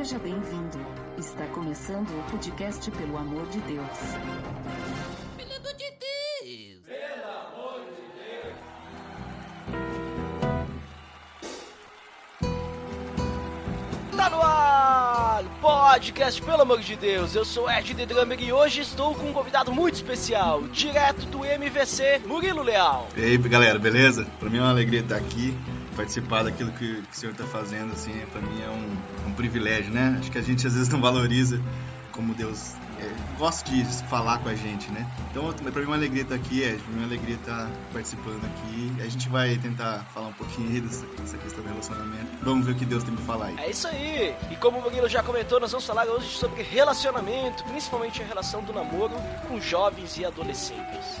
Seja bem-vindo. Está começando o podcast Pelo Amor de Deus. Pelo amor de Deus! Tá no ar! Podcast, pelo amor de Deus, eu sou Ed The Drummer e hoje estou com um convidado muito especial, direto do MVC, Murilo Leal. E aí, galera, beleza? Pra mim é uma alegria estar aqui, participar daquilo que, que o senhor está fazendo, assim, pra mim é um, um privilégio, né? Acho que a gente às vezes não valoriza como Deus é, gosta de falar com a gente, né? Então, pra mim é uma alegria estar aqui, é, pra mim é uma alegria estar participando aqui. A gente vai tentar falar um pouquinho dessa, dessa questão do relacionamento. Vamos ver o que Deus tem pra falar aí. É isso aí! E como o Murilo já comentou, nós vamos falar hoje sobre relacionamento, principalmente a relação do namoro com jovens e adolescentes.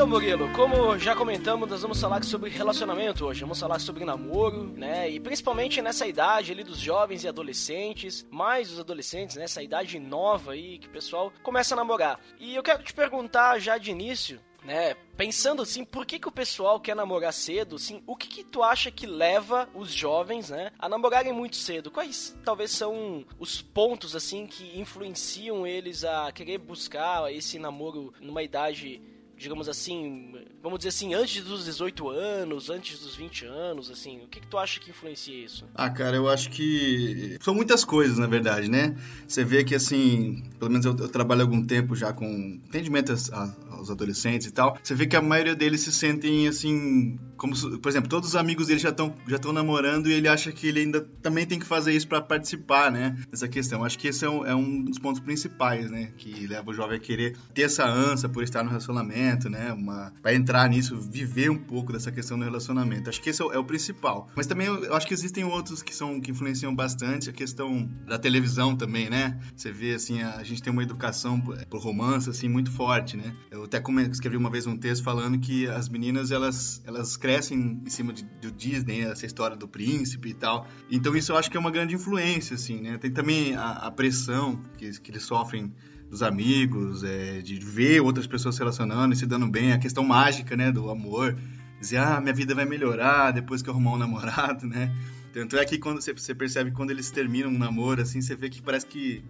Então, Murilo, como já comentamos, nós vamos falar sobre relacionamento hoje. Vamos falar sobre namoro, né? E principalmente nessa idade ali dos jovens e adolescentes, mais os adolescentes, nessa idade nova aí que o pessoal começa a namorar. E eu quero te perguntar já de início, né? Pensando assim, por que, que o pessoal quer namorar cedo? Assim, o que, que tu acha que leva os jovens, né, a namorarem muito cedo? Quais talvez são os pontos assim que influenciam eles a querer buscar esse namoro numa idade digamos assim, vamos dizer assim, antes dos 18 anos, antes dos 20 anos, assim, o que, que tu acha que influencia isso? Ah, cara, eu acho que são muitas coisas, na verdade, né? Você vê que, assim, pelo menos eu, eu trabalho algum tempo já com atendimento aos adolescentes e tal, você vê que a maioria deles se sentem, assim, como, por exemplo, todos os amigos dele já estão já estão namorando e ele acha que ele ainda também tem que fazer isso para participar, né, dessa questão. Acho que esse é um, é um dos pontos principais, né, que leva o jovem a querer ter essa ânsia por estar no relacionamento, né? Uma, vai entrar nisso, viver um pouco dessa questão do relacionamento. Acho que esse é o, é principal. Mas também eu acho que existem outros que são que influenciam bastante a questão da televisão também, né? Você vê assim, a, gente tem uma educação por romance assim muito forte, né? Eu até escrevi uma vez um texto falando que as meninas elas elas crescem em cima de, do Disney, essa história do príncipe e tal. Então isso eu acho que é uma grande influência assim, né? Tem também a, a pressão que, que eles sofrem dos amigos, é, de ver outras pessoas se relacionando e se dando bem, a questão mágica, né, do amor. Dizer, ah, minha vida vai melhorar depois que eu arrumar um namorado, né? Tanto é que quando você, você percebe quando eles terminam um namoro, assim, você vê que parece que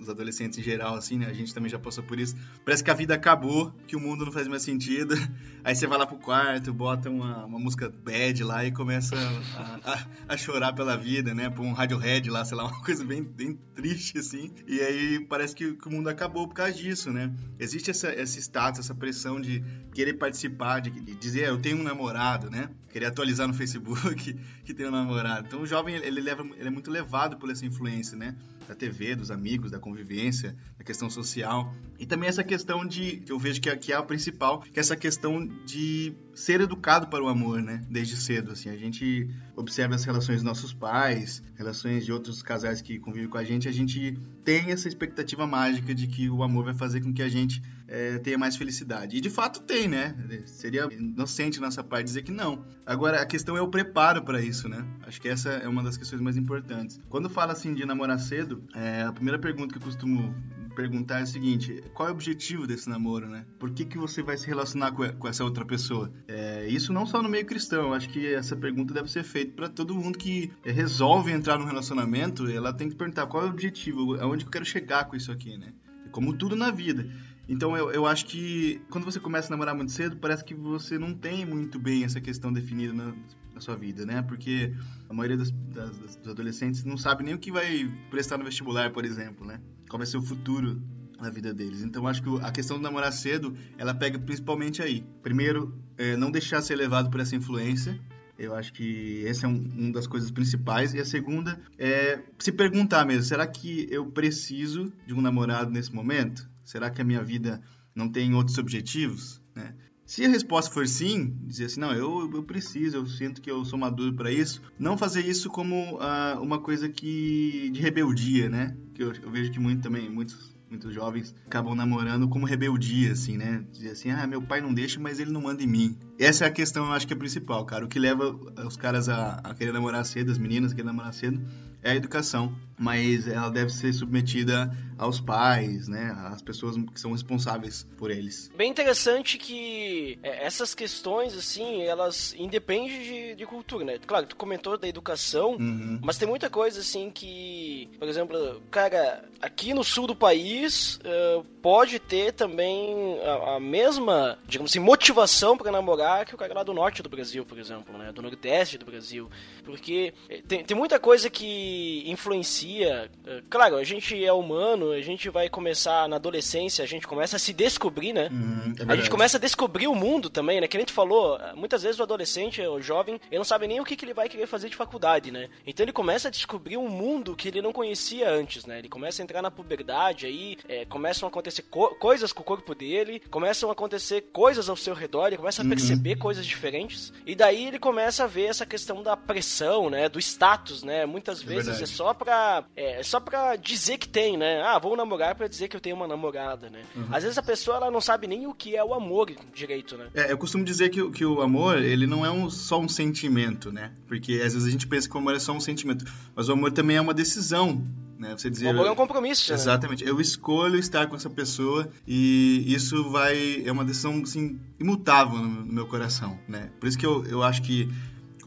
os adolescentes em geral, assim, né? A gente também já passou por isso. Parece que a vida acabou, que o mundo não faz mais sentido. Aí você vai lá pro quarto, bota uma, uma música bad lá e começa a, a, a chorar pela vida, né? Põe um Radiohead lá, sei lá, uma coisa bem, bem triste, assim. E aí parece que, que o mundo acabou por causa disso, né? Existe essa, esse status, essa pressão de querer participar, de, de dizer, ah, eu tenho um namorado, né? Querer atualizar no Facebook que tem um namorado. Então o jovem, ele, leva, ele é muito levado por essa influência, né? Da TV, dos amigos, da convivência, da questão social. E também essa questão de, eu vejo que é, é a principal, que é essa questão de ser educado para o amor, né? Desde cedo, assim. A gente observa as relações dos nossos pais, relações de outros casais que convivem com a gente, a gente tem essa expectativa mágica de que o amor vai fazer com que a gente é, tenha mais felicidade. E de fato tem, né? Seria inocente nossa parte dizer que não. Agora, a questão é o preparo para isso, né? Acho que essa é uma das questões mais importantes. Quando fala assim de namorar cedo, é, a primeira pergunta que eu costumo perguntar é o seguinte: qual é o objetivo desse namoro, né? Por que, que você vai se relacionar com, essa outra pessoa? É, isso não só no meio cristão, acho que essa pergunta deve ser feita para todo mundo que resolve entrar num relacionamento. Ela tem que perguntar qual é o objetivo, aonde eu quero chegar com isso aqui, né? Como tudo na vida. Então eu, eu acho que quando você começa a namorar muito cedo, parece que você não tem muito bem essa questão definida na, na sua vida, né? Porque a maioria das, das, dos adolescentes não sabe nem o que vai prestar no vestibular, por exemplo, né? Qual vai ser o futuro na vida deles. Então acho que a questão do namorar cedo, ela pega principalmente aí. Primeiro, é, não deixar ser levado por essa influência Eu acho que essa é um, uma das coisas principais. E a segunda é se perguntar mesmo: será que eu preciso de um namorado nesse momento? Será que a minha vida não tem outros objetivos? Né? Se a resposta for sim, dizer assim, não, eu, eu preciso, eu sinto que eu sou maduro para isso, não fazer isso como uh, uma coisa que de rebeldia, né? Que eu, eu vejo que muito também, muitos muitos jovens acabam namorando como rebeldia, assim, né? Dizer assim, ah, meu pai não deixa, mas ele não manda em mim. Essa é a questão, eu acho que é principal, cara. O que leva os caras a, a querer namorar cedo, as meninas a querer namorar cedo, é a educação. Mas ela deve ser submetida aos pais, né? Às pessoas que são responsáveis por eles. Bem interessante que é, essas questões, assim, elas independem de, de cultura, né? Claro, tu comentou da educação, uhum. mas tem muita coisa, assim, que... Por exemplo, cara, aqui no sul do país, uh, pode ter também a, a, mesma, digamos assim, motivação para namorar que o cara lá do norte do Brasil, por exemplo, né? Do nordeste do Brasil. Porque eh, tem, tem muita coisa que influencia... Uh, claro, a gente é humano, a gente vai começar na adolescência, a gente começa a se descobrir, né? Uhum, é a gente começa a descobrir o mundo também, né? Que a gente falou, muitas vezes o adolescente, o jovem, ele não sabe nem o que, que ele vai querer fazer de faculdade, né? Então ele começa a descobrir um mundo que ele não conhecia antes, né? Ele começa a entrar na puberdade, aí é, começam a acontecer co coisas com o corpo dele, começam a acontecer coisas ao seu redor, ele começa a uhum. perceber coisas diferentes, e daí ele começa a ver essa questão da pressão, né? Do status, né? Muitas é vezes é, é só pra, é, só pra dizer que tem, né? Ah, vou namorar para dizer que eu tenho uma namorada, né? Uhum. Às vezes a pessoa ela não sabe nem o que é o amor direito, né? É, eu costumo dizer que, que o amor, ele não é um, só um sentimento, né? Porque às vezes a gente pensa que o amor é só um sentimento, mas o amor também é uma decisão. Né? Você dizer, o amor é um compromisso. Né? Exatamente. Né? Eu escolho estar com essa pessoa e isso vai é uma decisão assim imutável no, no meu coração, né? Por isso que eu, eu acho que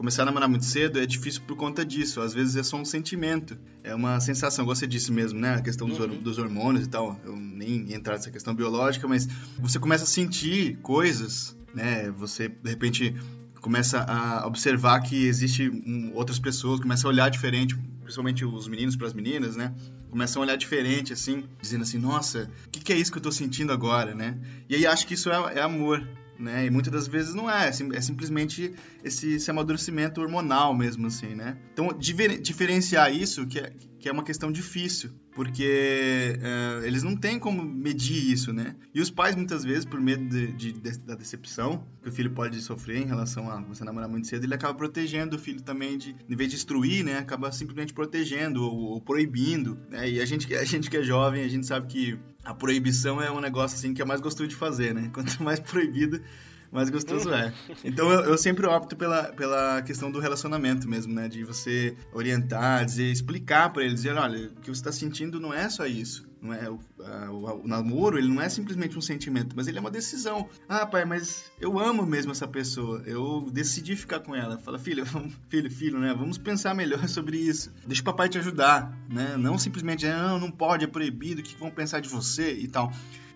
começar a namorar muito cedo é difícil por conta disso. Às vezes é só um sentimento, é uma sensação. Você disse mesmo, né? A questão dos, uhum. dos hormônios e tal. Eu nem entrar nessa questão biológica, mas você começa a sentir coisas, né? Você de repente começa a observar que existe um, outras pessoas, começa a olhar diferente, principalmente os meninos para as meninas, né? Começam a olhar diferente, assim, dizendo assim, nossa, o que, que, é isso que eu estou sentindo agora, né? E aí acho que isso é, é amor, né? E muitas das vezes não é, é simplesmente esse, esse amadurecimento hormonal mesmo, assim, né? Então, diferenciar isso, que é, que é uma questão difícil, porque uh, eles não têm como medir isso, né? E os pais, muitas vezes, por medo de, de, de, da decepção que o filho pode sofrer em relação a você namorar muito cedo, ele acaba protegendo o filho também, de, em vez de instruir, né? Acaba simplesmente protegendo ou, ou proibindo, né? E a gente, a gente que é jovem, a gente sabe que a proibição é um negócio assim que é mais gostoso de fazer, né? Quanto mais proibido, mais gostoso é. Então eu, eu, sempre opto pela, pela questão do relacionamento mesmo, né? De você orientar, dizer, explicar para ele, dizer, olha, o que você está sentindo não é só isso. Não é o, a, o, o, namoro, ele não é simplesmente um sentimento, mas ele é uma decisão. Ah, pai, mas eu amo mesmo essa pessoa. Eu decidi ficar com ela. Fala, filho, vamos, filho, filho, né? Vamos pensar melhor sobre isso. Deixa o papai te ajudar, né? Não simplesmente, não, não pode, é proibido, o que vão pensar de você e tal.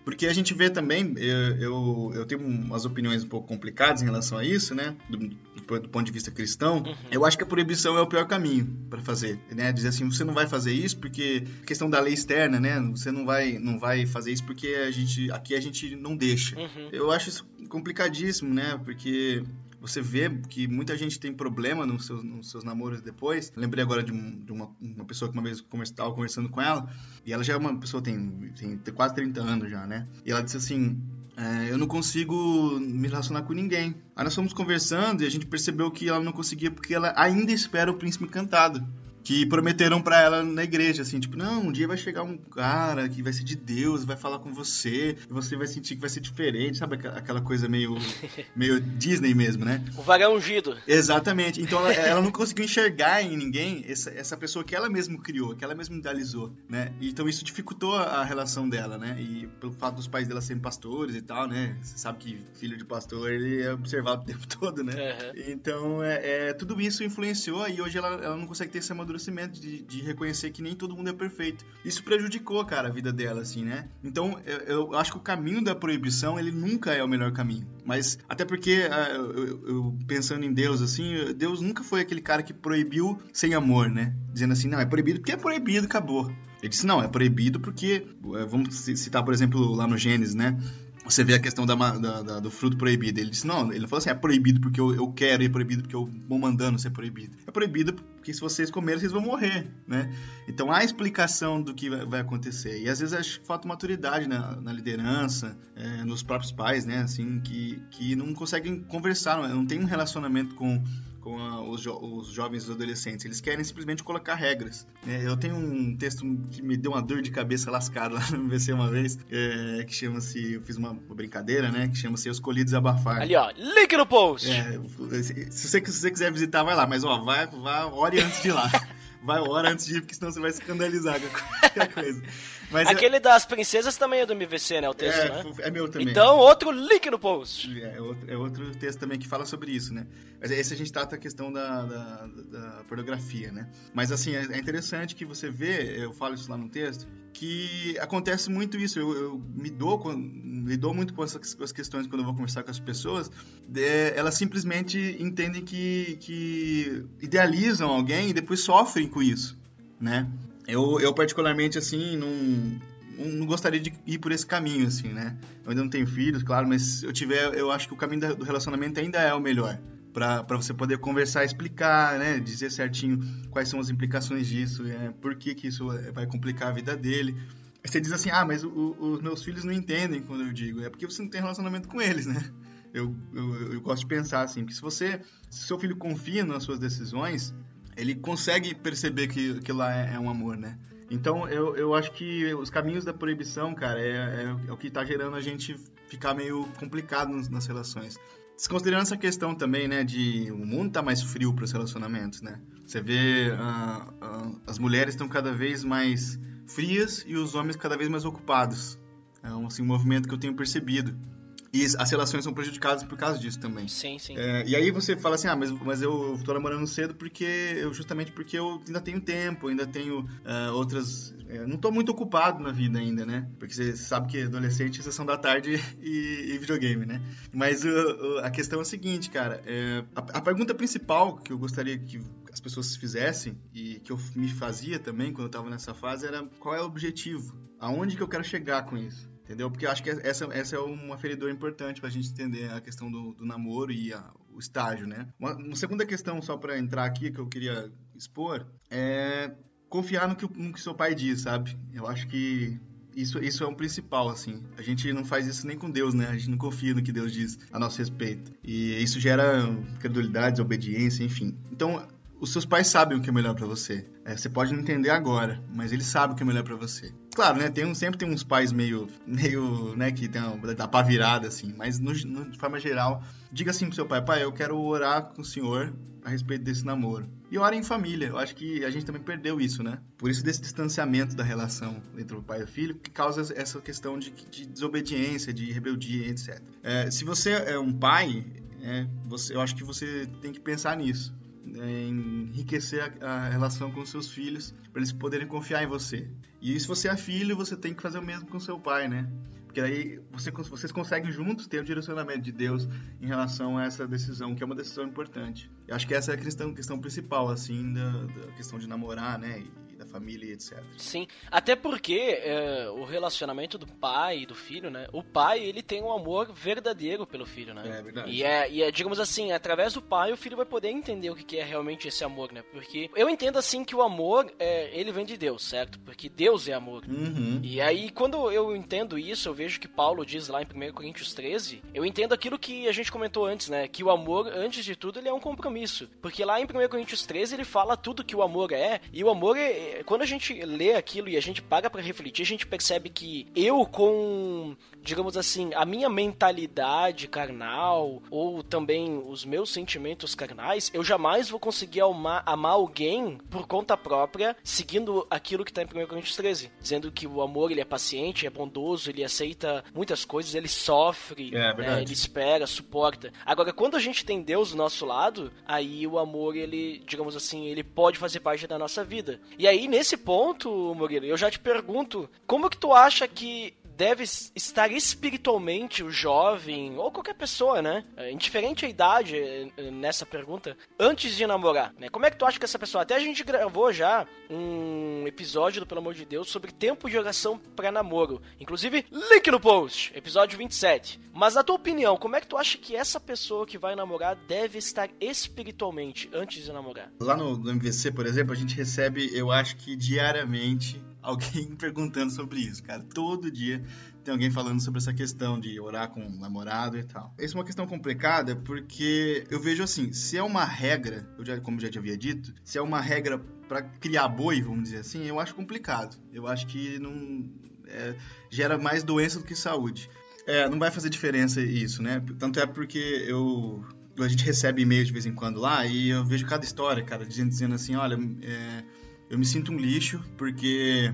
Porque a gente vê também, eu, eu, eu, tenho umas opiniões um pouco complicadas em relação a isso, né? Do, do ponto de vista cristão. Uhum. Eu acho que a proibição é o pior caminho para fazer, né? Dizer assim, você não vai fazer isso porque questão da lei externa, né? Você não vai, não vai fazer isso porque a gente, aqui a gente não deixa. Uhum. Eu acho isso complicadíssimo, né? Porque você vê que muita gente tem problema nos seus, nos seus namoros depois. Lembrei agora de, um, de uma, uma, pessoa que uma vez estava conversando com ela, e ela já é uma pessoa tem, tem quase 30 anos já, né? E ela disse assim: é, eu não consigo me relacionar com ninguém. Aí nós fomos conversando e a gente percebeu que ela não conseguia porque ela ainda espera o príncipe encantado que prometeram para ela na igreja, assim, tipo, não, um dia vai chegar um cara que vai ser de Deus, vai falar com você, e você vai sentir que vai ser diferente, sabe aquela coisa meio, meio Disney mesmo, né? O vagão ungido. Exatamente. Então ela, ela, não conseguiu enxergar em ninguém essa, essa pessoa que ela mesma criou, que ela mesma idealizou, né? Então isso dificultou a, relação dela, né? E pelo fato dos pais dela serem pastores e tal, né? Você sabe que filho de pastor, ele é observado o tempo todo, né? Uhum. Então, é, é, tudo isso influenciou e hoje ela, ela não consegue ter esse amadurecimento amadurecimento de, de, reconhecer que nem todo mundo é perfeito. Isso prejudicou, cara, a vida dela, assim, né? Então, eu, eu acho que o caminho da proibição, ele nunca é o melhor caminho. Mas, até porque, uh, eu, eu, pensando em Deus, assim, Deus nunca foi aquele cara que proibiu sem amor, né? Dizendo assim, não, é proibido porque é proibido, acabou. Ele disse, não, é proibido porque, eh, vamos citar, por exemplo, lá no Gênesis, né? você vê a questão da, da, da, do fruto proibido. Ele disse, não, ele falou assim, é proibido porque eu, eu quero, é proibido porque eu vou mandando ser proibido. É proibido porque se vocês comerem, vocês vão morrer, né? Então há explicação do que vai, acontecer. E às vezes acho que falta maturidade na, na liderança, é, nos próprios pais, né? Assim, que, que não conseguem conversar, não, tem um relacionamento com com a, os, jo os, jovens e os adolescentes. Eles querem simplesmente colocar regras. É, eu tenho um texto que me deu uma dor de cabeça lascada lá no MVC uma vez, é, que chama-se, eu fiz uma, brincadeira, né, que chama-se Os Colhidos Abafar. Ali, ó, link no post! É, se, você, se você quiser visitar, vai lá, mas ó, vai, vai ore antes de ir lá. vai hora antes de ir, porque senão você vai escandalizar com qualquer coisa. Mas Aquele é... das princesas também é do MVC, né? O texto, é, né? É meu também. Então, outro link no post. É, é, outro, é outro texto também que fala sobre isso, né? Mas esse a gente trata a questão da, da, da pornografia, né? Mas assim, é, é interessante que você vê, eu falo isso lá no texto, que acontece muito isso. Eu, eu me dou lido muito com essas com as questões quando eu vou conversar com as pessoas. É, elas simplesmente entendem que, que idealizam alguém e depois sofrem com isso, né? Eu, eu particularmente, assim, não, não gostaria de ir por esse caminho, assim, né? Eu ainda não tenho filhos, claro, mas se eu tiver, eu acho que o caminho do relacionamento ainda é o melhor. para você poder conversar, explicar, né? Dizer certinho quais são as implicações disso, é, por que, que isso vai complicar a vida dele. Você diz assim, ah, mas o, os meus filhos não entendem quando eu digo. É porque você não tem relacionamento com eles, né? Eu, eu, eu gosto de pensar assim, que se você, se seu filho confia nas suas decisões, ele consegue perceber que aquilo lá é, é, um amor, né? Então eu, eu acho que os caminhos da proibição, cara, é, é, é o que está gerando a gente ficar meio complicado nas, nas relações. Desconsiderando essa questão também, né, de o mundo tá mais frio para os relacionamentos, né? Você vê uh, uh, as mulheres estão cada vez mais frias e os homens cada vez mais ocupados. É um, assim, um movimento que eu tenho percebido. E as relações são prejudicadas por causa disso também. Sim, sim. É, e aí você fala assim, ah, mas, mas eu tô namorando cedo porque eu justamente porque eu ainda tenho tempo, ainda tenho uh, outras. Uh, não tô muito ocupado na vida ainda, né? Porque você sabe que adolescente é sessão da tarde e, e videogame, né? Mas uh, a questão é a seguinte, cara. É, a, a pergunta principal que eu gostaria que as pessoas fizessem e que eu me fazia também quando eu tava nessa fase era qual é o objetivo? Aonde que eu quero chegar com isso? Entendeu? Porque eu acho que essa, essa é uma aferidor importante para a gente entender a questão do, do namoro e a, o estágio, né? Uma, uma segunda questão, só para entrar aqui, que eu queria expor, é confiar no que, no que seu pai diz, sabe? Eu acho que isso, isso é um principal, assim. A gente não faz isso nem com Deus, né? A gente não confia no que Deus diz a nosso respeito. E isso gera credulidade, obediência, enfim. Então, os seus pais sabem o que é melhor para você. É, você pode não entender agora, mas eles sabem o que é melhor para você. Claro, né? Tem um, sempre tem uns pais meio, meio, né, que tem uma, dá pra virada, assim. Mas no, no, de forma geral, diga assim pro seu pai, pai, eu quero orar com o senhor a respeito desse namoro. E ora em família. Eu acho que a gente também perdeu isso, né? Por isso desse distanciamento da relação entre o pai e o filho, que causa essa questão de, de desobediência, de rebeldia, etc. É, se você é um pai, é, você, eu acho que você tem que pensar nisso enriquecer a, a, relação com seus filhos para eles poderem confiar em você. E se você é filho, você tem que fazer o mesmo com seu pai, né? Porque aí você, vocês conseguem juntos ter o direcionamento de Deus em relação a essa decisão, que é uma decisão importante. Eu acho que essa é a questão, questão principal, assim, da, da questão de namorar, né? E, família e etc. Sim, até porque é, o relacionamento do pai e do filho, né? O pai, ele tem um amor verdadeiro pelo filho, né? É verdade. E é, e é digamos assim, através do pai, o filho vai poder entender o que é realmente esse amor, né? Porque eu entendo assim que o amor, é, ele vem de Deus, certo? Porque Deus é amor. Uhum. E aí, quando eu entendo isso, eu vejo que Paulo diz lá em 1 Coríntios 13, eu entendo aquilo que a gente comentou antes, né? Que o amor, antes de tudo, ele é um compromisso. Porque lá em 1 Coríntios 13, ele fala tudo que o amor é, e o amor é, quando a gente lê aquilo e a gente paga para refletir, a gente percebe que eu com, digamos assim, a minha mentalidade carnal ou também os meus sentimentos carnais, eu jamais vou conseguir amar, amar alguém por conta própria, seguindo aquilo que tá em 1 Coríntios 13, dizendo que o amor ele é paciente, é bondoso, ele aceita muitas coisas, ele sofre, é, né, ele espera, suporta. Agora, quando a gente tem Deus do nosso lado, aí o amor, ele, digamos assim, ele pode fazer parte da nossa vida. E aí, nesse ponto, Murilo, eu já te pergunto, como que tu acha que deve estar espiritualmente o jovem, ou qualquer pessoa, né? É, indiferente a idade é, nessa pergunta, antes de namorar, né? Como é que tu acha que essa pessoa. Até a gente gravou já um episódio do Pelo Amor de Deus sobre tempo de oração para namoro. Inclusive, link no post, episódio 27. Mas na tua opinião, como é que tu acha que essa pessoa que vai namorar deve estar espiritualmente antes de namorar? Lá no, no MVC, por exemplo, a gente recebe, eu acho que diariamente, alguém perguntando sobre isso, cara. Todo dia tem alguém falando sobre essa questão de orar com um namorado e tal. Essa é uma questão complicada porque eu vejo assim, se é uma regra, eu já, como já te havia dito, se é uma regra para criar boi, vamos dizer assim, eu acho complicado. Eu acho que não é, gera mais doença do que saúde. É, não vai fazer diferença isso, né? Tanto é porque eu a gente recebe e-mails de vez em quando lá e eu vejo cada história, cara, dizendo, dizendo assim, olha, é, eu me sinto um lixo porque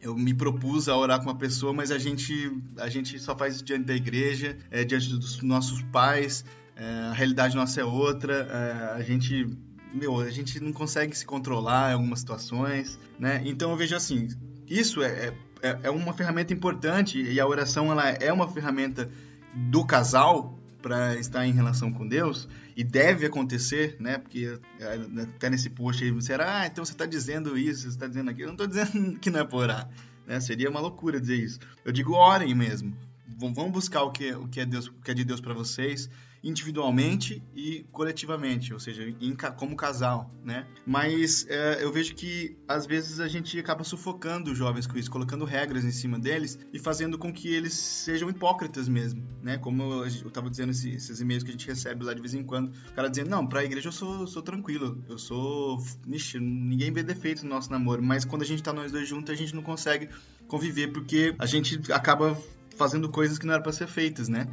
eu me propus a orar com uma pessoa, mas a gente, a gente só faz diante da igreja, é, diante dos nossos pais, é, a realidade nossa é outra, é, a gente, meu, a gente não consegue se controlar em algumas situações, né? Então eu vejo assim, isso é, é, é uma ferramenta importante e a oração ela é uma ferramenta do casal para estar em relação com Deus e deve acontecer, né? Porque é, até nesse post aí você era, ah, então você está dizendo isso, você está dizendo aquilo. Eu não estou dizendo que não é para orar, né? Seria uma loucura dizer isso. Eu digo orem mesmo. Vão buscar o que, o que é Deus, o que é de Deus para vocês individualmente e coletivamente, ou seja, em, como casal, né? Mas é, eu vejo que às vezes a gente acaba sufocando os jovens com isso, colocando regras em cima deles e fazendo com que eles sejam hipócritas mesmo, né? Como eu, estava dizendo esses, esses e-mails que a gente recebe lá de vez em quando, o cara dizendo, não, pra igreja eu sou, sou tranquilo, eu sou, Ixi, ninguém vê defeitos no nosso namoro, mas quando a gente tá nós dois juntos, a gente não consegue conviver porque a gente acaba fazendo coisas que não eram para ser feitas, né?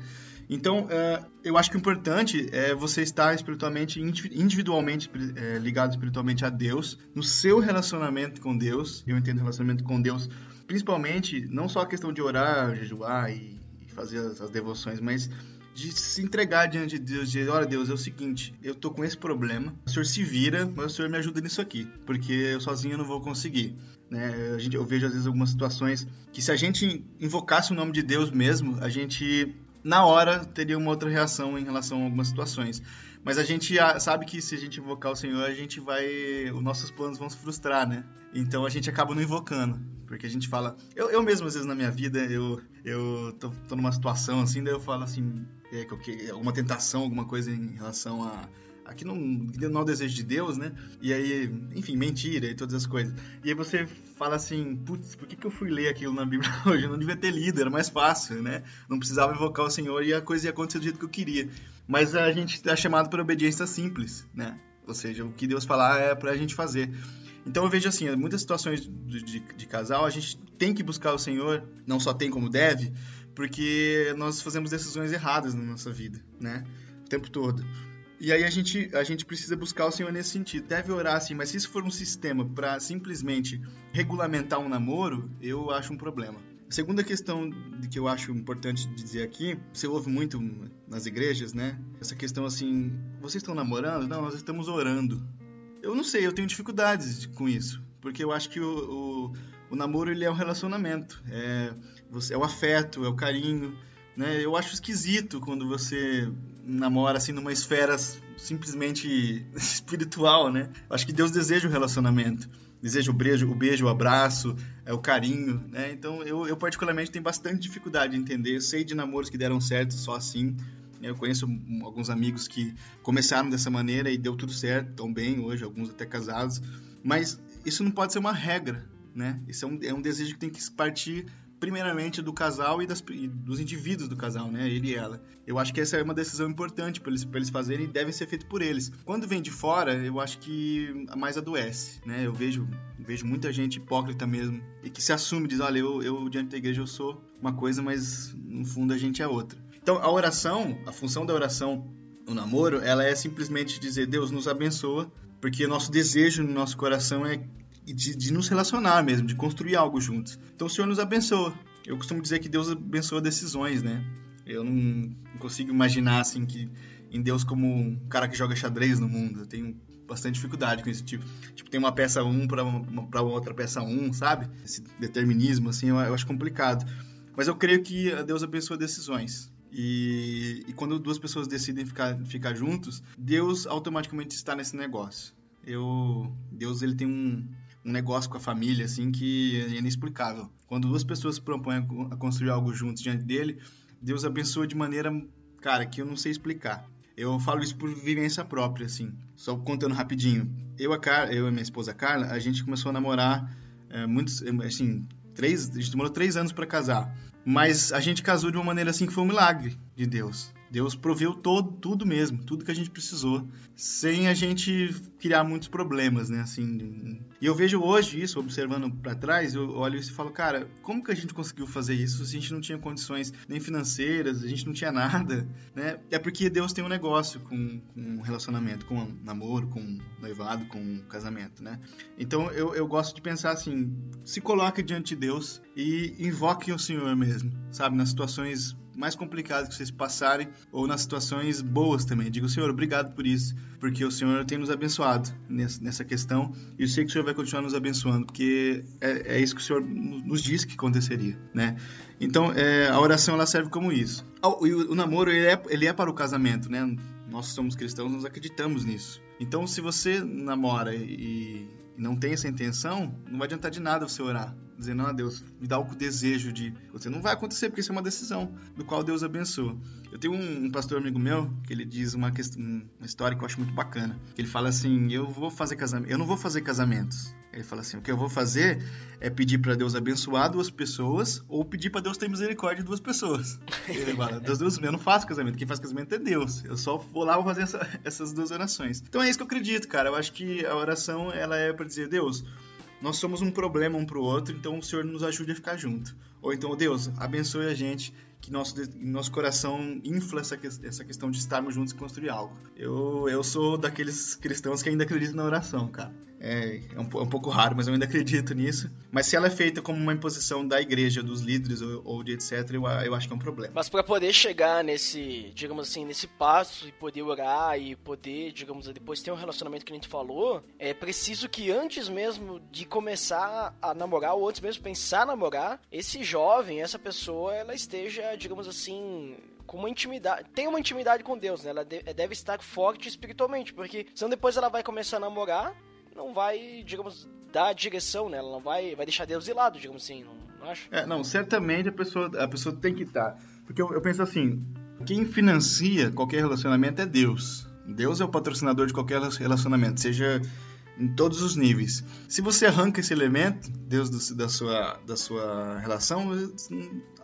Então, uh, eu acho que o importante é você estar espiritualmente, individualmente é, ligado espiritualmente a Deus, no seu relacionamento com Deus. Eu entendo relacionamento com Deus, principalmente, não só a questão de orar, jejuar e, fazer as, as devoções, mas de se entregar diante de Deus, de olha Deus, é o seguinte, eu tô com esse problema, o Senhor se vira, mas o Senhor me ajuda nisso aqui, porque eu sozinho não vou conseguir. Né? A gente, eu vejo às vezes algumas situações que se a gente invocasse o nome de Deus mesmo, a gente na hora teria uma outra reação em relação a algumas situações. Mas a gente sabe que se a gente invocar o Senhor, a gente vai. Os nossos planos vão se frustrar, né? Então a gente acaba não invocando. Porque a gente fala. Eu, eu mesmo, às vezes, na minha vida, eu, eu tô, tô numa situação assim, daí eu falo assim. É, que, alguma tentação, alguma coisa em relação a aqui não, não é o desejo de Deus, né? E aí, enfim, mentira e todas as coisas. E aí você fala assim, putz, por que, que eu fui ler aquilo na Bíblia hoje? Eu não devia ter lido, era mais fácil, né? Não precisava invocar o Senhor e a coisa ia acontecer do jeito que eu queria. Mas a gente está chamado para obediência simples, né? Ou seja, o que Deus falar é para a gente fazer. Então eu vejo assim, muitas situações de, de, de, casal, a gente tem que buscar o Senhor, não só tem como deve, porque nós fazemos decisões erradas na nossa vida, né? O tempo todo. E aí a gente, a gente precisa buscar o Senhor nesse sentido. Deve orar assim, mas se isso for um sistema para simplesmente regulamentar um namoro, eu acho um problema. A segunda questão que eu acho importante dizer aqui, você ouve muito nas igrejas, né? Essa questão assim, vocês estão namorando? Não, nós estamos orando. Eu não sei, eu tenho dificuldades com isso, porque eu acho que o, o, o namoro ele é um relacionamento, é, é o afeto, é o carinho, né? Eu acho esquisito quando você namora assim numa esfera simplesmente espiritual, né? Acho que Deus deseja o relacionamento, deseja o beijo, o beijo, o abraço, é o carinho, né? Então eu, eu particularmente tenho bastante dificuldade de entender. Eu sei de namoros que deram certo só assim. Eu conheço alguns amigos que começaram dessa maneira e deu tudo certo, estão bem hoje, alguns até casados. Mas isso não pode ser uma regra, né? Isso é um, é um desejo que tem que partir primeiramente do casal e, das, e, dos indivíduos do casal, né? Ele e ela. Eu acho que essa é uma decisão importante para eles, eles fazerem e deve ser feito por eles. Quando vem de fora, eu acho que mais adoece, né? Eu vejo, vejo muita gente hipócrita mesmo e que se assume, diz, olha, eu, eu diante da igreja eu sou uma coisa, mas no fundo a gente é outra. Então, a oração, a função da oração no namoro, ela é simplesmente dizer, Deus nos abençoa, porque nosso desejo no nosso coração é de, de, nos relacionar mesmo, de construir algo juntos. Então o Senhor nos abençoa. Eu costumo dizer que Deus abençoa decisões, né? Eu não, consigo imaginar assim que em Deus como um cara que joga xadrez no mundo. Eu tenho bastante dificuldade com esse tipo. Tipo, tem uma peça 1 um para outra peça 1, um, sabe? Esse determinismo assim, eu, eu acho complicado. Mas eu creio que Deus abençoa decisões. E, e quando duas pessoas decidem ficar, ficar juntos, Deus automaticamente está nesse negócio. Eu, Deus ele tem um, um negócio com a família assim que é inexplicável. Quando duas pessoas se propõem a construir algo juntos diante dele, Deus abençoa de maneira, cara, que eu não sei explicar. Eu falo isso por vivência própria, assim. Só contando rapidinho. Eu, a Car eu e minha esposa Carla, a gente começou a namorar é, muitos, assim, três, a gente demorou três anos para casar. Mas a gente casou de uma maneira assim que foi um milagre de Deus. Deus proveu todo, tudo mesmo, tudo que a gente precisou, sem a gente criar muitos problemas, né? Assim, e eu vejo hoje isso, observando para trás, eu olho isso e falo, cara, como que a gente conseguiu fazer isso se a gente não tinha condições nem financeiras, a gente não tinha nada, né? É porque Deus tem um negócio com, com relacionamento, com namoro, com noivado, com casamento, né? Então eu, eu gosto de pensar assim, se coloque diante de Deus e invoque o Senhor mesmo, sabe? Nas situações mais complicadas que vocês passarem ou nas situações boas também. Digo, Senhor, obrigado por isso, porque o Senhor tem nos abençoado nessa questão e eu sei que o Senhor vai continuar nos abençoando, porque é, é isso que o Senhor nos disse que aconteceria, né? Então, é, a oração ela serve como isso. O, o, o namoro ele é, ele é para o casamento, né? Nós somos cristãos, nós acreditamos nisso. Então, se você namora e não tem essa intenção, não vai adiantar de nada você orar dizendo, ah, Deus, me dá o desejo de. Você não vai acontecer, porque isso é uma decisão do qual Deus abençoa. Eu tenho um, um pastor amigo meu que ele diz uma, questão, uma história que eu acho muito bacana. Ele fala assim: eu vou fazer casamento, eu não vou fazer casamentos. Ele fala assim: o que eu vou fazer é pedir para Deus abençoar duas pessoas ou pedir para Deus ter misericórdia de duas pessoas. Ele fala: Deus, Deus, eu não faço casamento, quem faz casamento é Deus. Eu só vou lá vou fazer essa, essas duas orações. Então é isso que eu acredito, cara. Eu acho que a oração ela é para dizer: Deus, nós somos um problema um para o outro, então o Senhor nos ajude a ficar junto. Ou então, Deus, abençoe a gente, que nosso, nosso coração infla essa, essa questão de estarmos juntos e construir algo. Eu, eu sou daqueles cristãos que ainda acreditam na oração, cara. É, é, um, é, um, pouco raro, mas eu ainda acredito nisso. Mas se ela é feita como uma imposição da igreja, dos líderes ou, ou de etc., eu, eu, acho que é um problema. Mas para poder chegar nesse, digamos assim, nesse passo e poder orar e poder, digamos, depois ter um relacionamento que a gente falou, é preciso que antes mesmo de começar a namorar, ou antes mesmo pensar namorar, esse jovem, essa pessoa, ela esteja, digamos assim, com uma intimidade, tem uma intimidade com Deus, né? Ela deve estar forte espiritualmente, porque senão depois ela vai começar a namorar não vai, digamos, dar direção, né? Ela não vai, vai deixar Deus de lado, digamos assim, não, não acho? É, não, certamente a pessoa, a pessoa tem que estar. Porque eu, eu penso assim, quem financia qualquer relacionamento é Deus. Deus é o patrocinador de qualquer relacionamento, seja em todos os níveis. Se você arranca esse elemento, Deus do, da, sua, da sua relação,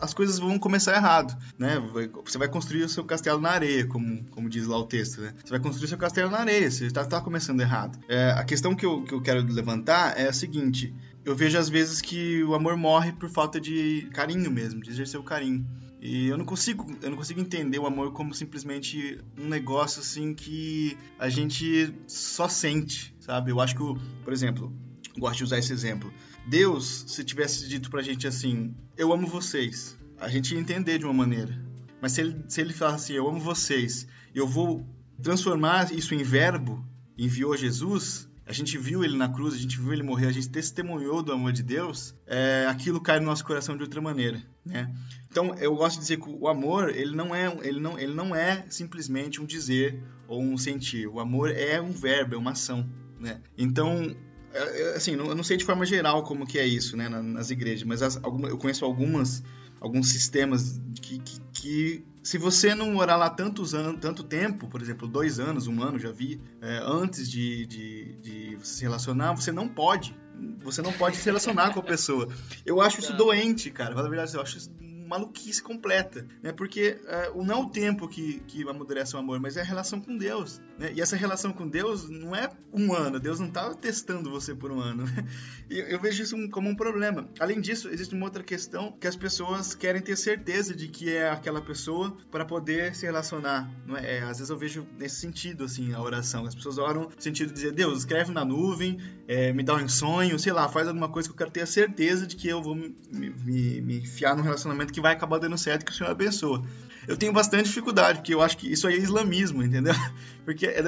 as coisas vão começar errado, né? Você vai construir o seu castelo na areia, como, como diz lá o texto, né? Você vai construir o seu castelo na areia, você está tá começando errado. É, a questão que eu, que eu quero levantar é a seguinte, eu vejo às vezes que o amor morre por falta de carinho mesmo, de exercer o carinho. E eu não consigo, eu não consigo entender o amor como simplesmente um negócio assim que a gente só sente, sabe? Eu acho que, por exemplo, gosto de usar esse exemplo. Deus, se tivesse dito pra gente assim, eu amo vocês, a gente ia entender de uma maneira. Mas se ele, se ele falasse assim, eu amo vocês, eu vou transformar isso em verbo, enviou Jesus, a gente viu ele na cruz, a gente viu ele morrer, a gente testemunhou do amor de Deus, é, aquilo cai no nosso coração de outra maneira, né? Então, eu gosto de dizer que o amor, ele não é, ele não, ele não é simplesmente um dizer ou um sentir. O amor é um verbo, é uma ação, né? Então, é, é, assim, eu não sei de forma geral como que é isso, né, nas igrejas, mas as, eu conheço algumas alguns sistemas que, que, que, se você não orar lá tantos anos, tanto tempo, por exemplo, dois anos, um ano, já vi, é, antes de, de, de se relacionar, você não pode. Você não pode se relacionar com a pessoa. Eu acho isso doente, cara. Na verdade, eu acho isso maluquice completa, né? Porque uh, não é o tempo que, que amadurece o amor, mas é a relação com Deus, né? E essa relação com Deus não é um ano, Deus não está testando você por um ano. Né? E eu vejo isso como um problema. Além disso, existe uma outra questão que as pessoas querem ter certeza de que é aquela pessoa para poder se relacionar, não é? é? Às vezes eu vejo nesse sentido, assim, a oração. As pessoas oram no sentido de dizer, Deus, escreve na nuvem, é, me dá um sonho, sei lá, faz alguma coisa que eu quero ter a certeza de que eu vou me, me, me enfiar num relacionamento que vai acabar dando certo, que o Senhor abençoa. Eu tenho bastante dificuldade, porque eu acho que isso aí é islamismo, entendeu? Porque é,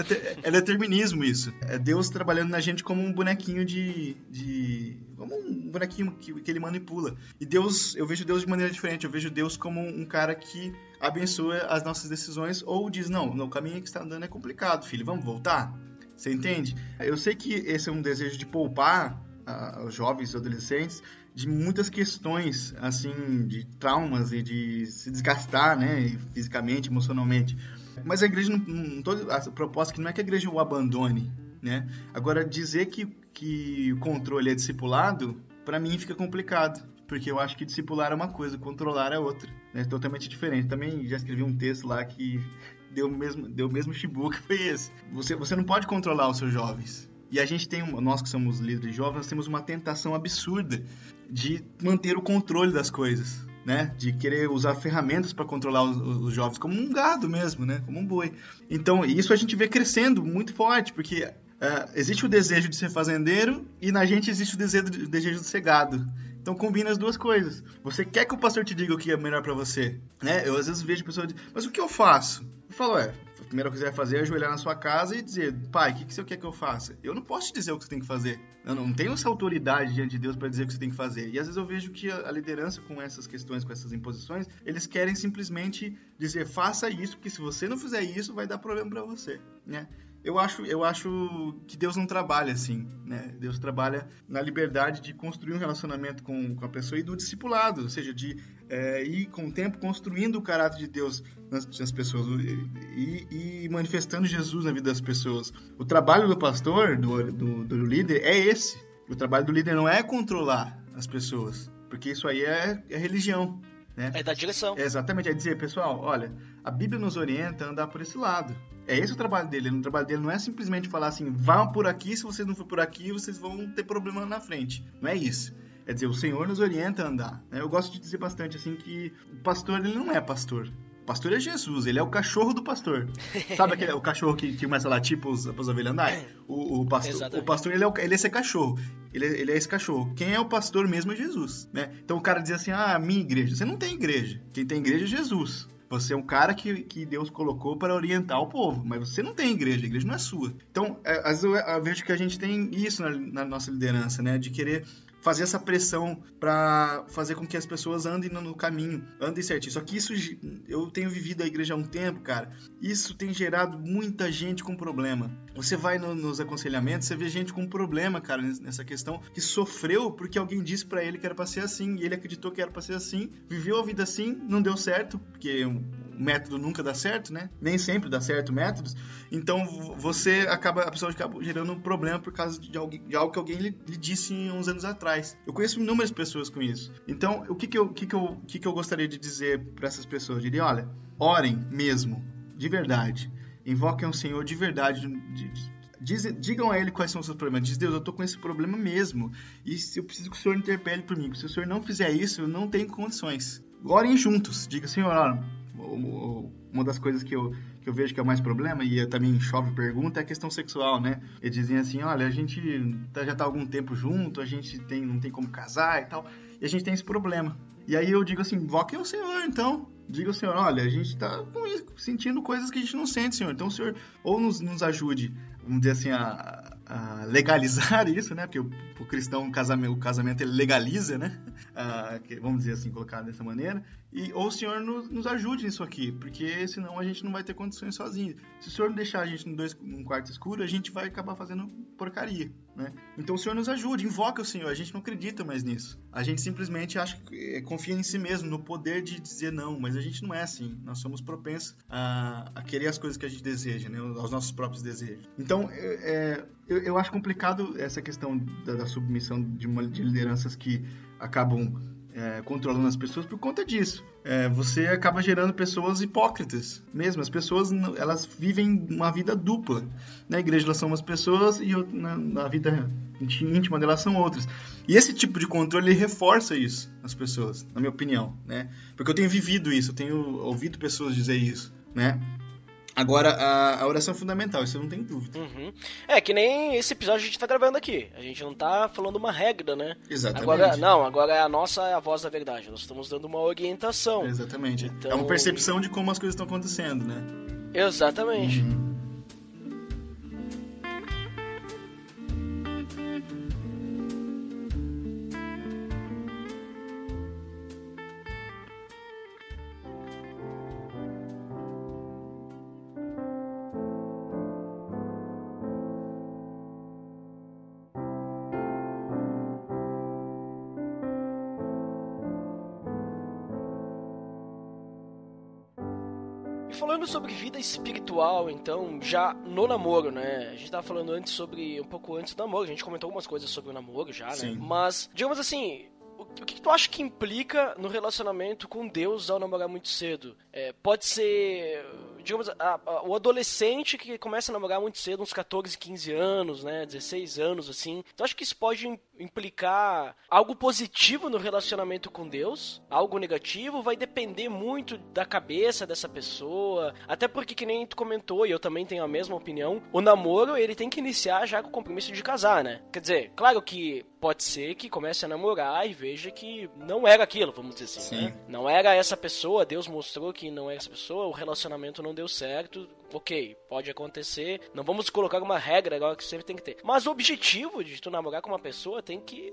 é determinismo isso. É Deus trabalhando na gente como um bonequinho de. de como um bonequinho que, que ele manipula. E Deus, eu vejo Deus de maneira diferente. Eu vejo Deus como um cara que abençoa as nossas decisões ou diz: não, no caminho que está andando é complicado, filho, vamos voltar? Você entende? Eu sei que esse é um desejo de poupar uh, os jovens e adolescentes de muitas questões, assim, de traumas e de se desgastar, né, fisicamente, emocionalmente. Mas a igreja não, não toda a proposta que não é que a igreja o abandone, né? Agora dizer que que o controle é discipulado, para mim fica complicado, porque eu acho que discipular é uma coisa, controlar é outra, né? Totalmente diferente. Também já escrevi um texto lá que deu o mesmo deu mesmo chibu que foi esse. Você você não pode controlar os seus jovens. E a gente tem, nós que somos líderes jovens, nós temos uma tentação absurda de manter o controle das coisas, né? De querer usar ferramentas para controlar os, os, jovens como um gado mesmo, né? Como um boi. Então, isso a gente vê crescendo muito forte, porque uh, existe o desejo de ser fazendeiro e na gente existe o desejo, o desejo de ser gado. Então combina as duas coisas. Você quer que o pastor te diga o que é melhor para você, né? Eu às vezes vejo pessoas, mas o que eu faço? Eu falo, é, primeira coisa que você vai fazer é ajoelhar na sua casa e dizer, pai, o que, que você quer que eu faça? Eu não posso te dizer o que você tem que fazer. Eu não tenho essa autoridade diante de Deus para dizer o que você tem que fazer. E às vezes eu vejo que a, liderança com essas questões, com essas imposições, eles querem simplesmente dizer, faça isso, porque se você não fizer isso, vai dar problema para você, né? Eu acho, eu acho que Deus não trabalha assim, né? Deus trabalha na liberdade de construir um relacionamento com, com a pessoa e do discipulado, ou seja, de é, ir com o tempo construindo o caráter de Deus nas, nas pessoas e, e, manifestando Jesus na vida das pessoas. O trabalho do pastor, do, do, do líder, é esse. O trabalho do líder não é controlar as pessoas, porque isso aí é, é religião. Né? É dar direção. É exatamente, é dizer, pessoal, olha, a Bíblia nos orienta a andar por esse lado. É esse o trabalho dele. O trabalho dele não é simplesmente falar assim, vão por aqui, se vocês não for por aqui, vocês vão ter problema na frente. Não é isso. É dizer, o Senhor nos orienta a andar. Né? Eu gosto de dizer bastante assim que o pastor ele não é pastor. O pastor é Jesus, ele é o cachorro do pastor. Sabe aquele, o cachorro que, que começa lá, tipo os, as ovelhas andar? O, o, pastor, o pastor ele é, o, ele é esse cachorro. Ele, ele é esse cachorro. Quem é o pastor mesmo é Jesus. Né? Então o cara diz assim: ah, minha igreja. Você não tem igreja. Quem tem igreja é Jesus. Você é um cara que, que Deus colocou para orientar o povo, mas você não tem igreja, a igreja não é sua. Então, é, às vezes eu, eu vejo que a gente tem isso na, na nossa liderança, né? De querer fazer essa pressão para fazer com que as pessoas andem no caminho, andem certinho. Só que isso eu tenho vivido a igreja há um tempo, cara. Isso tem gerado muita gente com problema. Você vai no, nos aconselhamentos, você vê gente com problema, cara, nessa questão que sofreu porque alguém disse para ele que era para ser assim, e ele acreditou que era para ser assim, viveu a vida assim, não deu certo, porque o método nunca dá certo, né? Nem sempre dá certo métodos. Então você acaba a pessoa acaba gerando um problema por causa de, alguém, de algo que alguém lhe, lhe disse uns anos atrás atrás. Eu conheço inúmeras pessoas com isso. Então, o que, que, eu, que, que, eu, que, que eu gostaria de dizer para essas pessoas? Eu diria, olha, orem mesmo, de verdade. Invoquem o Senhor de verdade. De, de, digam a ele quais são os seus problemas. Diz, Deus, eu tô com esse problema mesmo. E eu preciso que o Senhor interpele por mim. Se o Senhor não fizer isso, eu não tenho condições. Orem juntos. Diga, Senhor, uma das coisas que eu, que eu vejo que é o mais problema, e também chove pergunta, é a questão sexual, né? Eles dizem assim, olha, a gente tá, já tá algum tempo junto, a gente tem, não tem como casar e tal, e a gente tem esse problema. E aí eu digo assim, invoquem o Senhor, então. Diga ao Senhor, olha, a gente tá sentindo coisas que a gente não sente, Senhor. Então o Senhor ou nos, nos ajude, vamos dizer assim, a, legalizar isso, né? Porque o, o cristão, o casamento, o casamento ele legaliza, né? Que, vamos dizer assim, colocar dessa maneira. E, ou o Senhor nos, nos, ajude nisso aqui, porque senão a gente não vai ter condições sozinho. Se o Senhor deixar a gente num quarto escuro, a gente vai acabar fazendo porcaria, né? Então o Senhor nos ajude, invoca o Senhor. A gente não acredita mais nisso. A gente simplesmente acha, eh, confia em si mesmo, no poder de dizer não, mas a gente não é assim. Nós somos propensos a, a querer as coisas que a gente deseja, né? Aos nossos próprios desejos. Então, é, eu, eu acho complicado essa questão da, da submissão de, uma, de lideranças que acabam é, controlando as pessoas por conta disso. É, você acaba gerando pessoas hipócritas mesmo. As pessoas elas vivem uma vida dupla. Na igreja elas são umas pessoas e na, na vida íntima delas são outras. E esse tipo de controle reforça isso nas pessoas, na minha opinião, né? Porque eu tenho vivido isso, eu tenho ouvido pessoas dizer isso, né? Agora, a, a oração é fundamental, isso não tem dúvida. Uhum. É, que nem esse episódio a gente tá gravando aqui. A gente não tá falando uma regra, né? Exatamente. Agora, não, agora é a nossa é a voz da verdade. Nós estamos dando uma orientação. Exatamente. Então- É uma percepção de como as coisas estão acontecendo, né? Exatamente. Uhum. Falando sobre vida espiritual, então, já no namoro, né? A gente tava falando antes sobre. um pouco antes do namoro, a gente comentou algumas coisas sobre o namoro já, né? Sim. Mas, digamos assim. O que, que tu acha que implica no relacionamento com Deus ao namorar muito cedo? É, pode ser, digamos, a- a- o adolescente que começa a namorar muito cedo, uns 14, 15 anos, né, 16 anos, assim. Tu acha que isso pode implicar algo positivo no relacionamento com Deus? Algo negativo? Vai depender muito da cabeça dessa pessoa. Até porque, que nem tu comentou, e eu também tenho a mesma opinião, o namoro, ele tem que iniciar já com o compromisso de casar, né? Quer dizer, claro que pode ser que comece a namorar e veja que não era aquilo, vamos dizer assim, Sim. né? Não era essa pessoa, Deus mostrou que não era essa pessoa, o relacionamento não deu certo, ok, pode acontecer, não vamos colocar uma regra agora que sempre tem que ter. Mas o objetivo de tu namorar com uma pessoa tem que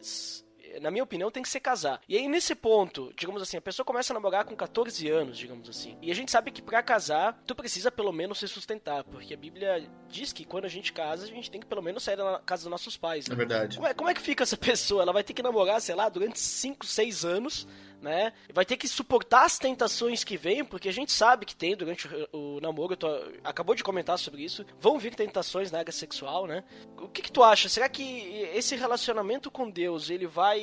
na minha opinião, tem que ser casar. E aí, nesse ponto, digamos assim, a pessoa começa a namorar com 14 anos, digamos assim. E a gente sabe que pra casar, tu precisa pelo menos se sustentar. Porque a Bíblia diz que quando a gente casa, a gente tem que pelo menos sair da casa dos nossos pais. É Né? verdade. Como é, como é que fica essa pessoa? Ela vai ter que namorar, sei lá, durante 5, 6 anos, né? Vai ter que suportar as tentações que vêm, porque a gente sabe que tem durante o, o namoro, tu acabou de comentar sobre isso, vão vir tentações na área sexual, né? O que, que tu acha? Será que esse relacionamento com Deus, ele vai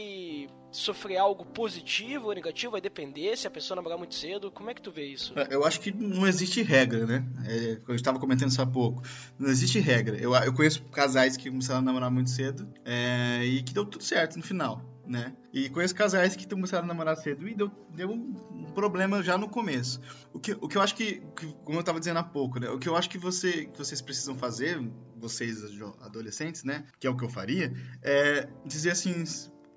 sofrer algo positivo ou negativo? Vai depender se a pessoa namorar muito cedo? Como é que tu vê isso? Eu acho que não existe regra, né? É, eu estava comentando isso há pouco. Não existe regra. Eu, eu conheço casais que começaram a namorar muito cedo é, e que deu tudo certo no final, né? E conheço casais que começaram a namorar cedo e deu, deu um problema já no começo. O que, o que eu acho que, que- como eu estava dizendo há pouco, né? O que eu acho que, você, que vocês precisam fazer, vocês adolescentes, né? Que é o que eu faria, é dizer assim,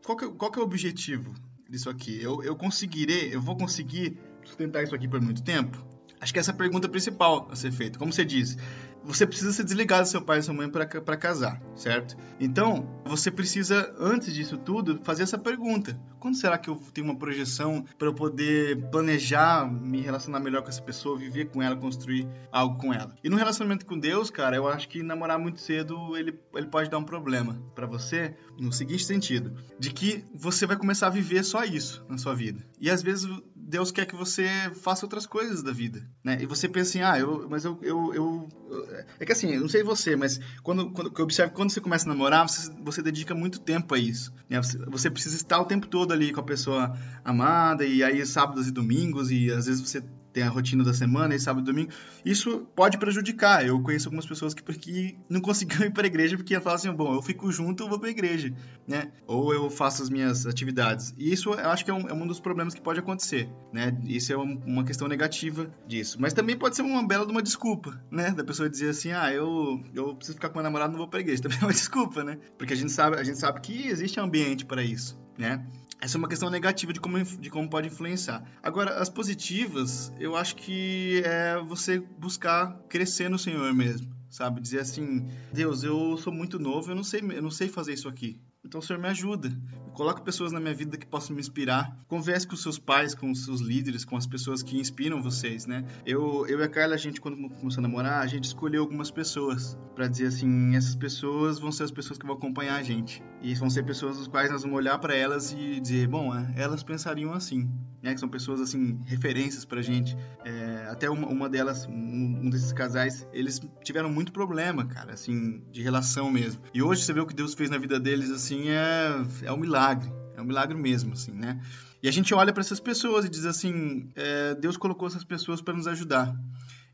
qual que, é- qual que é o objetivo disso aqui? Eu, eu conseguirei, eu vou conseguir sustentar isso aqui por muito tempo? Acho que essa é a pergunta principal a ser feita. Como você disse, você precisa se desligar do seu pai e sua mãe para casar, certo? Então, você precisa, antes disso tudo, fazer essa pergunta. Quando será que eu tenho uma projeção para eu poder planejar, me relacionar melhor com essa pessoa, viver com ela, construir algo com ela? E no relacionamento com Deus, cara, eu acho que namorar muito cedo, ele, ele pode dar um problema para você, no seguinte sentido, de que você vai começar a viver só isso na sua vida. E às vezes Deus quer que você faça outras coisas da vida, né? E você pensa assim, ah, eu, mas eu, eu, eu, é que assim, eu não sei você, mas quando, quando eu observo quando você começa a namorar, você, você dedica muito tempo a isso, né? Você, você precisa estar o tempo todo ali com a pessoa amada e aí sábados e domingos e às vezes você tem a rotina da semana e sábado e domingo. Isso pode prejudicar. Eu conheço algumas pessoas que, que não conseguiam ir para a igreja porque falam assim, bom, eu fico junto, eu vou para a igreja, né? Ou eu faço as minhas atividades. E isso eu acho que é um, é um dos problemas que pode acontecer, né? Isso é um- uma questão negativa disso. Mas também pode ser uma bela de uma desculpa, né? Da pessoa dizer assim, ah, eu, eu preciso ficar com meu namorado, não vou para a igreja. Também é uma desculpa, né? Porque a gente sabe, a gente sabe que existe ambiente para isso, né? Essa é uma questão negativa de como, de como pode influenciar. Agora, as positivas, eu acho que é você buscar crescer no Senhor mesmo, sabe? Dizer assim, Deus, eu sou muito novo, eu não sei, eu não sei fazer isso aqui. Então o Senhor me ajuda. Coloque pessoas na minha vida que possam me inspirar. Converse com seus pais, com seus líderes, com as pessoas que inspiram vocês, né? Eu, eu e a Carla, a gente, quando começou a namorar, a gente escolheu algumas pessoas para dizer assim: essas pessoas vão ser as pessoas que vão acompanhar a gente. E vão ser pessoas das quais nós vamos olhar para elas e dizer: bom, é, elas pensariam assim. Né? Que são pessoas, assim, referências pra gente. É, até uma, uma delas, um, um desses casais, eles tiveram muito problema, cara, assim, de relação mesmo. E hoje você vê o que Deus fez na vida deles, assim, é, é um milagre. É um milagre mesmo, assim, né? E a gente olha para essas pessoas e diz assim: é, Deus colocou essas pessoas para nos ajudar.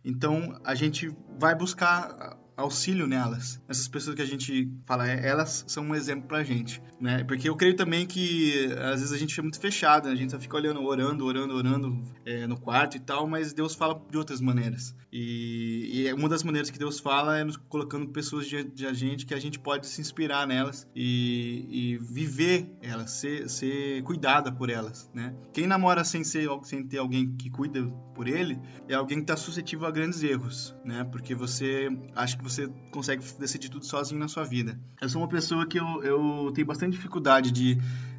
Então a gente vai buscar auxílio nelas. Essas pessoas que a gente fala, é, elas são um exemplo pra gente, né? Porque eu creio também que às vezes a gente é muito fechado, né? a gente só fica olhando, orando, orando, orando é, no quarto e tal, mas Deus fala de outras maneiras. E, e uma das maneiras que Deus fala é nos colocando pessoas de, de a gente que a gente pode se inspirar nelas e, e viver elas, ser, ser cuidada por elas, né? Quem namora sem, ser, sem ter alguém que cuida por ele é alguém que está suscetível a grandes erros, né? Porque você acha que você consegue decidir tudo sozinho na sua vida. Eu sou uma pessoa que eu, eu tenho bastante dificuldade de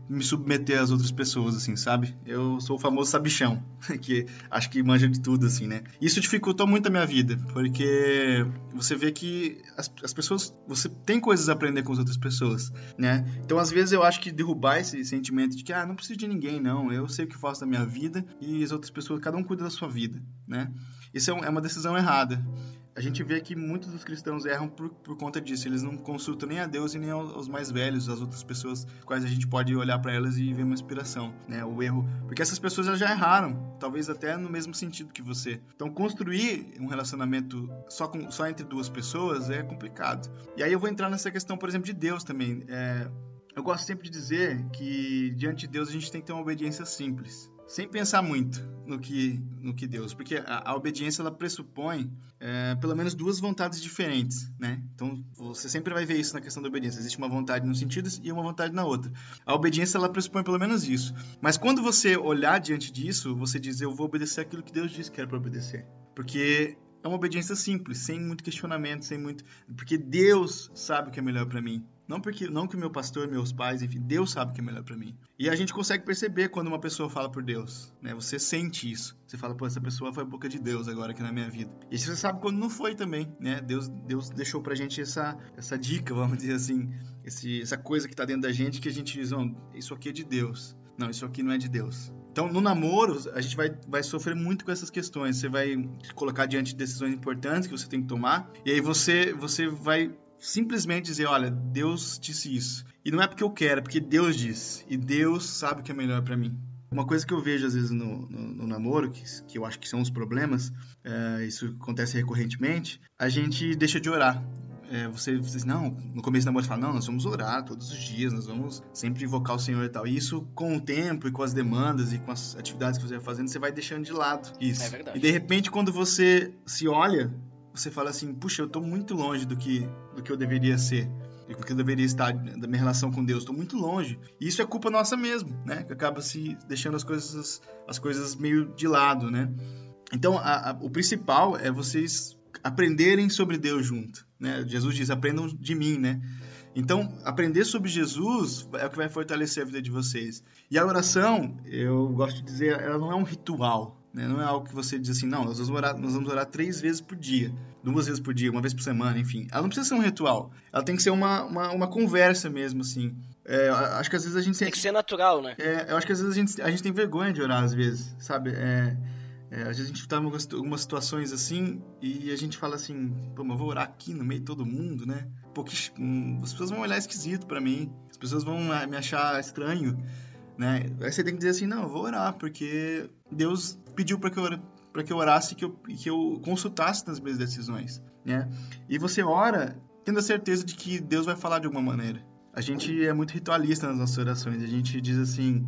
me submeter às outras pessoas, assim, sabe? Eu sou o famoso sabichão, que acho que manja de tudo, assim, né? Isso dificultou muito a minha vida, porque você vê que as, as pessoas... Você tem coisas a aprender com as outras pessoas, né? Então, às vezes, eu acho que derrubar esse sentimento de que, ah, não preciso de ninguém, não. Eu sei o que faço da minha vida e as outras pessoas, cada um cuida da sua vida, né? Isso é, um, é uma decisão errada a gente vê que muitos dos cristãos erram por, por conta disso. Eles não consultam nem a Deus e nem aos mais velhos, as outras pessoas quais a gente pode olhar para elas e ver uma inspiração, né? O erro, porque essas pessoas já erraram, talvez até no mesmo sentido que você. Então construir um relacionamento só com só entre duas pessoas é complicado. E aí eu vou entrar nessa questão, por exemplo, de Deus também. É, eu gosto sempre de dizer que diante de Deus a gente tem que ter uma obediência simples sem pensar muito no que, no que Deus, porque a, a obediência ela pressupõe é, pelo menos duas vontades diferentes, né? Então você sempre vai ver isso na questão da obediência. Existe uma vontade num sentido e uma vontade na outra. A obediência ela pressupõe pelo menos isso. Mas quando você olhar diante disso, você diz eu vou obedecer aquilo que Deus disse que era para obedecer, porque é uma obediência simples, sem muito questionamento, sem muito, porque Deus sabe o que é melhor para mim. Não porque não que meu pastor, meus pais, enfim, Deus sabe o que é melhor para mim. E a gente consegue perceber quando uma pessoa fala por Deus, né? Você sente isso. Você fala, pô, essa pessoa foi boca de Deus agora aqui na minha vida. E você sabe quando não foi também, né? Deus, Deus deixou pra gente essa, essa dica, vamos dizer assim, esse, essa coisa que tá dentro da gente que a gente diz, oh, isso aqui é de Deus. Não, isso aqui não é de Deus. Então, no namoro, a gente vai, vai sofrer muito com essas questões. Você vai colocar diante de decisões importantes que você tem que tomar, e aí você, você vai simplesmente dizer, olha, Deus disse isso. E não é porque eu quero, é porque Deus disse. E Deus sabe o que é melhor para mim. Uma coisa que eu vejo às vezes no, no, no namoro, que, que eu acho que são os problemas, é, isso acontece recorrentemente, a gente deixa de orar. É, você, você diz, não, no começo do namoro você fala, não, nós vamos orar todos os dias, nós vamos sempre invocar o Senhor e tal. E isso, com o tempo e com as demandas e com as atividades que você vai fazendo, você vai deixando de lado isso. É verdade. E de repente, quando você se olha você fala assim, puxa, eu estou muito longe do que, do que eu deveria ser, do que eu deveria estar da minha relação com Deus, estou muito longe. E isso é culpa nossa mesmo, né? Que acaba se deixando as coisas, as coisas meio de lado, né? Então, a, a, o principal é vocês aprenderem sobre Deus junto, né? Jesus diz, aprendam de mim, né? Então, aprender sobre Jesus é o que vai fortalecer a vida de vocês. E a oração, eu gosto de dizer, ela não é um ritual, né? Não é algo que você diz assim, não, nós vamos, orar, nós vamos orar três vezes por dia, duas vezes por dia, uma vez por semana, enfim. Ela não precisa ser um ritual. Ela tem que ser uma, uma, uma conversa mesmo, assim. É, acho que às vezes a gente... Tem que ser natural, né? É, eu acho que às vezes a gente, a gente tem vergonha de orar, às vezes, sabe? É, é, às vezes a gente tá em algumas, situações assim e a gente fala assim, pô, mas eu vou orar aqui no meio de todo mundo, né? Pô, que, hum, as pessoas vão olhar esquisito para mim, as pessoas vão me achar estranho, né? Aí você tem que dizer assim, não, eu vou orar, porque Deus pediu para que eu para que eu orasse que eu que eu consultasse nas minhas decisões, né? E você ora tendo a certeza de que Deus vai falar de alguma maneira. A gente é muito ritualista nas nossas orações. A gente diz assim,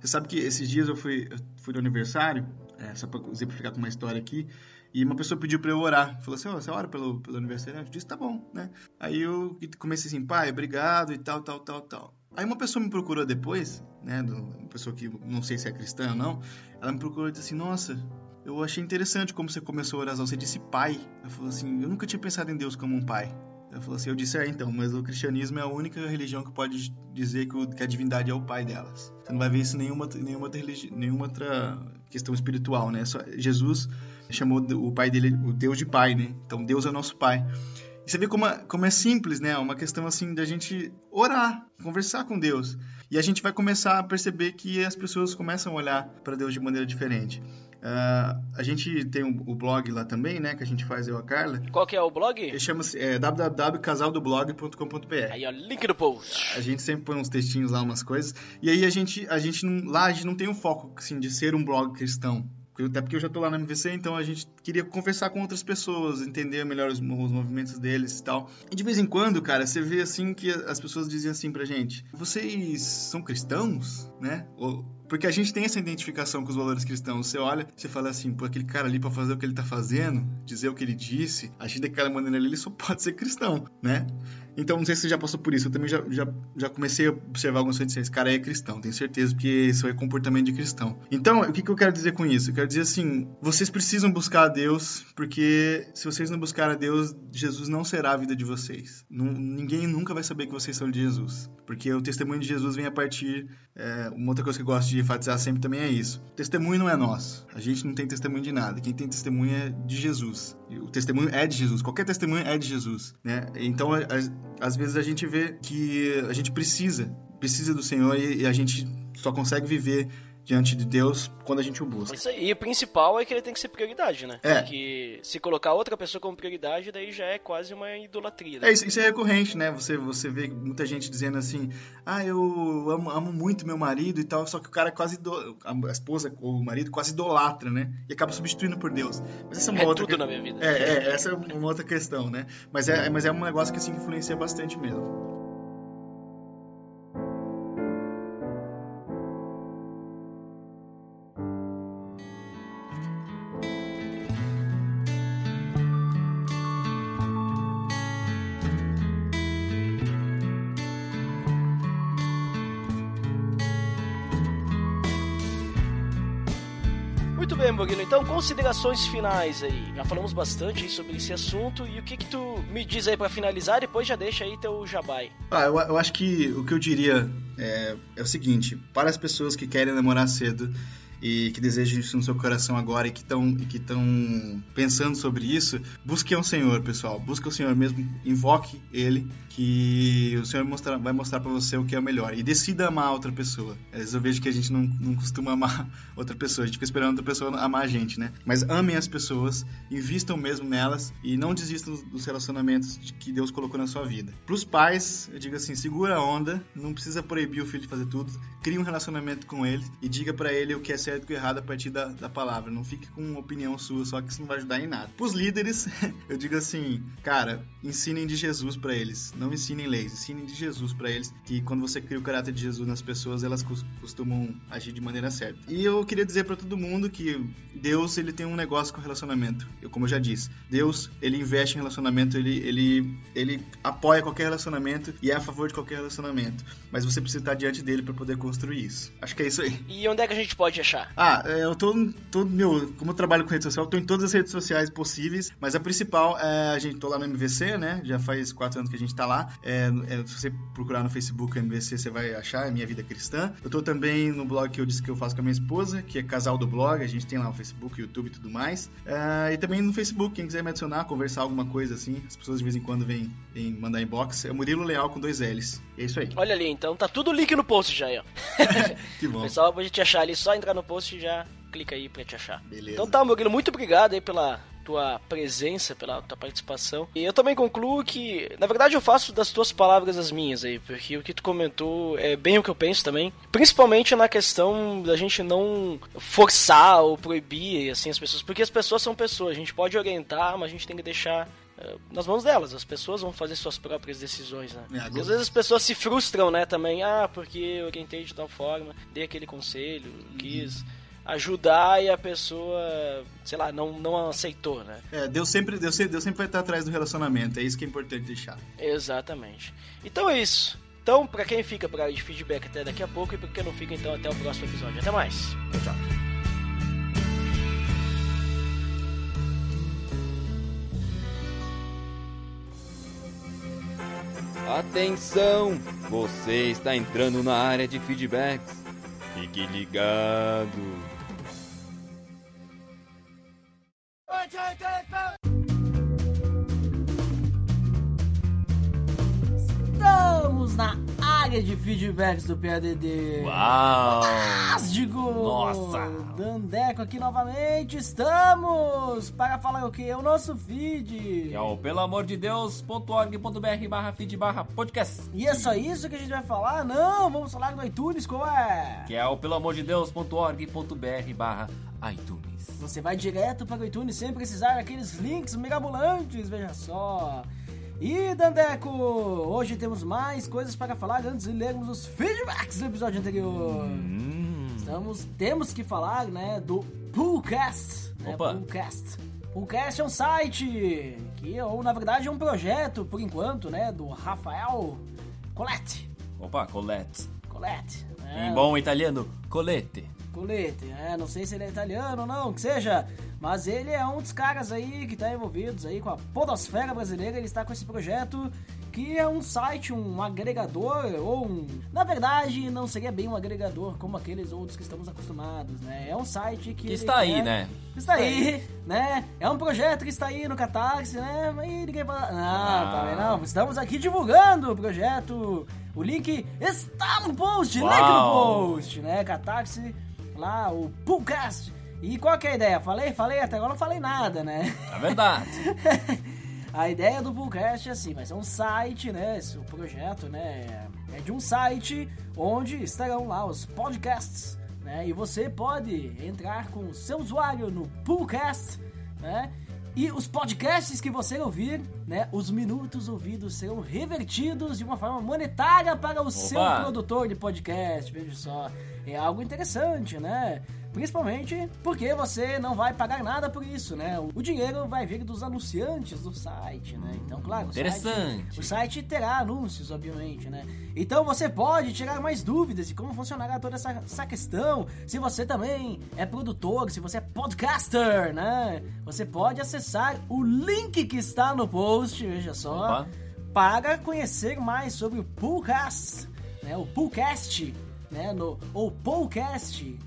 você sabe que esses dias eu fui eu fui no aniversário, é, só para exemplificar com uma história aqui, e uma pessoa pediu para eu orar. Falou assim: oh, você ora pelo, pelo aniversário? Eu disse: tá bom, né? Aí eu comecei assim: pai, obrigado e tal, tal, tal, tal. Aí uma pessoa me procurou depois, né? Uma pessoa que não sei se é cristã ou não. Ela me procurou e disse assim: Nossa, eu achei interessante como você começou a oração. Você disse pai. Ela falou assim: Eu nunca tinha pensado em Deus como um pai. Ela falou assim: Eu disse, é, então, mas o cristianismo é a única religião que pode dizer que, o, que a divindade é o pai delas. Você não vai ver isso em nenhuma, nenhuma, outra, nenhuma outra questão espiritual, né? Só, Jesus chamou o pai dele, o Deus de pai, né? Então Deus é nosso pai. E você vê como é, como é simples, né? Uma questão assim da gente orar, conversar com Deus. E a gente vai começar a perceber que as pessoas começam a olhar para Deus de maneira diferente. Uh, a gente tem o um, um blog lá também, né? Que a gente faz eu e a Carla. Qual que é o blog? Ele chama-se é, www.casaldoblog.com.br. Aí, ó, link no post. A gente sempre põe uns textinhos lá, umas coisas. E aí a gente, a gente não, lá a gente não tem um foco assim, de ser um blog cristão até porque eu já tô lá na MVC, então a gente queria conversar com outras pessoas, entender melhor os, os movimentos deles e tal. E de vez em quando, cara, você vê assim que as pessoas dizem assim pra gente: vocês são cristãos, né? Ou, porque a gente tem essa identificação com os valores cristãos. Você olha, você fala assim, pô, aquele cara ali para fazer o que ele tá fazendo, dizer o que ele disse, agir daquela maneira ali, ele só pode ser cristão, né? Então, não sei se você já passou por isso. Eu também já, já, já comecei a observar coisas e esse cara é cristão, tenho certeza, porque isso é comportamento de cristão. Então, o que, que eu quero dizer com isso? Eu quero dizer assim, vocês precisam buscar a Deus, porque se vocês não buscarem a Deus, Jesus não será a vida de vocês. Não, ninguém nunca vai saber que vocês são de Jesus, porque o testemunho de Jesus vem a partir... É, uma outra coisa que eu gosto de enfatizar sempre também é isso. O testemunho não é nosso. A gente não tem testemunho de nada. Quem tem testemunho é de Jesus. O testemunho é de Jesus. Qualquer testemunho é de Jesus, né? Então, às vezes a gente vê que a gente precisa, precisa do Senhor e, e a gente só consegue viver diante de Deus quando a gente o busca. Isso aí. E o principal é que ele tem que ser prioridade, né? É. Porque se colocar outra pessoa como prioridade, daí já é quase uma idolatria. Né? É, isso, isso é recorrente, né? Você, você vê muita gente dizendo assim, ah, eu amo, amo muito meu marido e tal, só que o cara quase, do, a esposa ou o marido quase idolatra, né? E acaba substituindo por Deus. Mas essa é uma É outra tudo que- na minha vida. É, é, essa é uma outra questão, né? Mas é, mas é um negócio que se influencia bastante mesmo. Então, considerações finais aí. Já falamos bastante sobre esse assunto. E o que que tu me diz aí pra finalizar? Depois já deixa aí teu jabai. Ah, eu, eu acho que o que eu diria é, é o seguinte: para as pessoas que querem namorar cedo e que desejam isso no seu coração agora e que estão que estão pensando sobre isso, busquem o Senhor, pessoal. Busque o Senhor mesmo, invoque Ele, que o Senhor mostra- vai mostrar para você o que é o melhor. E decida amar outra pessoa. Às vezes eu vejo que a gente não, não costuma amar outra pessoa, a gente fica esperando outra pessoa amar a gente, né? Mas amem as pessoas, invistam mesmo nelas e não desistam dos relacionamentos que Deus colocou na sua vida. Para os pais, eu digo assim, segura a onda, não precisa proibir o filho de fazer tudo, crie um relacionamento com ele e diga para ele o que é certo o que é errado a partir da, da palavra. Não fique com uma opinião sua, só que isso não vai ajudar em nada. Para os líderes, eu digo assim, cara, ensinem de Jesus para eles, não ensinem leis, ensinem de Jesus para eles, que quando você cria o caráter de Jesus nas pessoas, elas cos- costumam agir de maneira certa. E eu queria dizer para todo mundo que Deus, ele tem um negócio com relacionamento. Eu, como eu já disse, Deus, ele investe em relacionamento, ele, ele, ele apoia qualquer relacionamento e é a favor de qualquer relacionamento. Mas você precisa estar diante dele para poder construir isso. Acho que é isso aí. E onde é que a gente pode achar? Ah, é, eu tô, tô, meu, como eu trabalho com rede social, eu tô em todas as redes sociais possíveis, mas a principal é a gente tô lá no MVC, né? Já faz quatro anos que a gente tá lá. É, é, se você procurar no Facebook MVC, você vai achar, é Minha Vida Cristã. Eu tô também no blog que eu disse que eu faço com a minha esposa, que é Casal do Blog, a gente tem lá o Facebook, YouTube e tudo mais. É, e também no Facebook, quem quiser me adicionar, conversar alguma coisa assim, as pessoas de vez em quando vêm, vêm mandar inbox, é Murilo Leal com dois L's. É isso aí. Olha ali, então tá tudo link no post já ó. Que bom. Pessoal, pra gente achar ali, só entrar no post já clica aí pra te achar. Beleza. Então tá, Murilo, muito obrigado aí pela tua presença, pela tua participação. E eu também concluo que, na verdade, eu faço das tuas palavras as minhas aí, porque o que tu comentou é bem o que eu penso também. Principalmente na questão da gente não forçar ou proibir, assim, as pessoas. Porque as pessoas são pessoas, a gente pode orientar, mas a gente tem que deixar nas mãos delas. As pessoas vão fazer suas próprias decisões, né? É, às vezes as pessoas se frustram, né, também. Ah, porque eu orientei de tal forma, dei aquele conselho, quis ajudar e a pessoa, sei lá, não, não aceitou, né? É, Deus sempre, Deus, sempre- Deus sempre vai estar atrás do relacionamento, é isso que é importante deixar. Exatamente. Então é isso. Então, pra quem fica pra de feedback até daqui a pouco e pra quem não fica, então até o próximo episódio. Até mais. Tchau, tchau. Atenção! Você está entrando na área de feedbacks. Fique ligado. Área de feedbacks do PADD. Uau! Fantástico! Nossa! Dandeco aqui novamente, estamos para falar o que? O nosso feed. Que é o pelamordedeus.org.br barra feed barra podcast. E é só isso que a gente vai falar? Não, vamos falar no iTunes, qual é? Que é o pelamordedeus.org.br barra iTunes. Você vai direto para o iTunes sem precisar daqueles links mirabolantes, veja só. E Dandeco, hoje temos mais coisas para falar antes de lermos os feedbacks do episódio anterior. Hum. Estamos, temos que falar, né, do Poolcast. Né, Opa. Poolcast. Poolcast é um site que, ou na verdade é um projeto, por enquanto, né, do Rafael Colette. Opa, Colette. Colette. né? Em bom italiano, colete. Colete, né? Não sei se ele é italiano ou não, que seja, mas ele é um dos caras aí que tá envolvidos aí com a podosfera brasileira, ele está com esse projeto que é um site, um agregador, ou um... Na verdade, não seria bem um agregador como aqueles outros que estamos acostumados, né? É um site que... Que está aí, quer- né? Está aí, né? É um projeto que está aí no Catarse, né? Mas ninguém fala... Não, tá vendo? Não, estamos aqui divulgando o projeto. O link está no post, link no post, né? Catarse, lá, o Poolcast. E qual que é a ideia? Falei, falei, até agora não falei nada, né? É verdade. A ideia do Poolcast é assim, vai ser um site, né? Esse, o projeto, né? É de um site onde estarão lá os podcasts, né? E você pode entrar com o seu usuário no Poolcast, né? E os podcasts que você ouvir, né? Os minutos ouvidos serão revertidos de uma forma monetária para o seu produtor de podcast. Veja só, é algo interessante, né? Principalmente porque você não vai pagar nada por isso, né? O dinheiro vai vir dos anunciantes do site, né? Então, claro, o site- Interessante. o site terá anúncios, obviamente, né? Então você pode tirar mais dúvidas de como funcionará toda essa, essa questão. Se você também é produtor, se você é podcaster, né? Você pode acessar o link que está no post, veja só, Opa. para conhecer mais sobre o Poolcast, né? O Poolcast, né? No, ou Poolcast,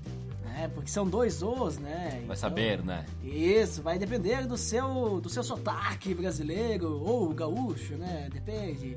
né? Porque são dois Os, né? Vai Então- saber, né? isso, vai depender do seu, do seu sotaque brasileiro ou gaúcho, né? Depende.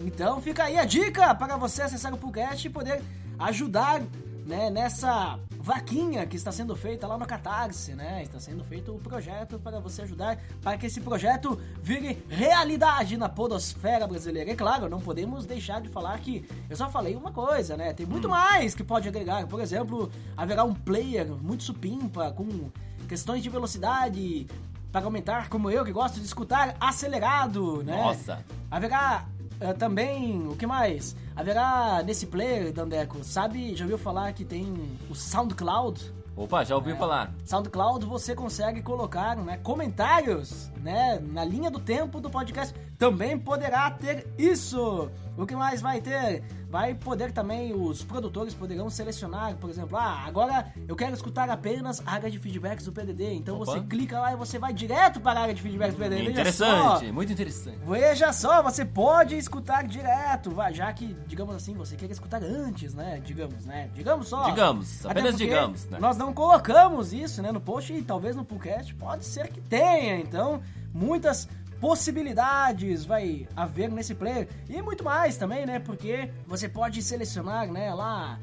Então fica aí a dica para você acessar o Poolcast e poder ajudar né, nessa vaquinha que está sendo feita lá no Catarse, né? Está sendo feito o projeto para você ajudar para que esse projeto vire realidade na podosfera brasileira. E claro, não podemos deixar de falar que eu só falei uma coisa, né? Tem muito mais que pode agregar. Por exemplo, haverá um player muito supimpa com questões de velocidade para aumentar, como eu que gosto de escutar acelerado, né? Nossa. Haverá eh, também, o que mais? Haverá nesse player, Dandeco, sabe, já ouviu falar que tem o SoundCloud? Opa, já É. ouviu falar. SoundCloud você consegue colocar né, comentários né, na linha do tempo do podcast. Também poderá ter isso. O que mais vai ter? Vai poder também, os produtores poderão selecionar, por exemplo, ah, agora eu quero escutar apenas a área de feedbacks do PDD. Então Opa. você clica lá e você vai direto para a área de feedbacks do PDD. Só. Interessante, muito interessante. Veja só, você pode escutar direto, já que, digamos assim, você quer escutar antes, né? Digamos, né? Digamos só. Digamos, apenas digamos, né? Nós não colocamos isso, né, no post e talvez no podcast pode ser que tenha, então muitas possibilidades vai haver nesse player e muito mais também, né? Porque você pode selecionar, né, lá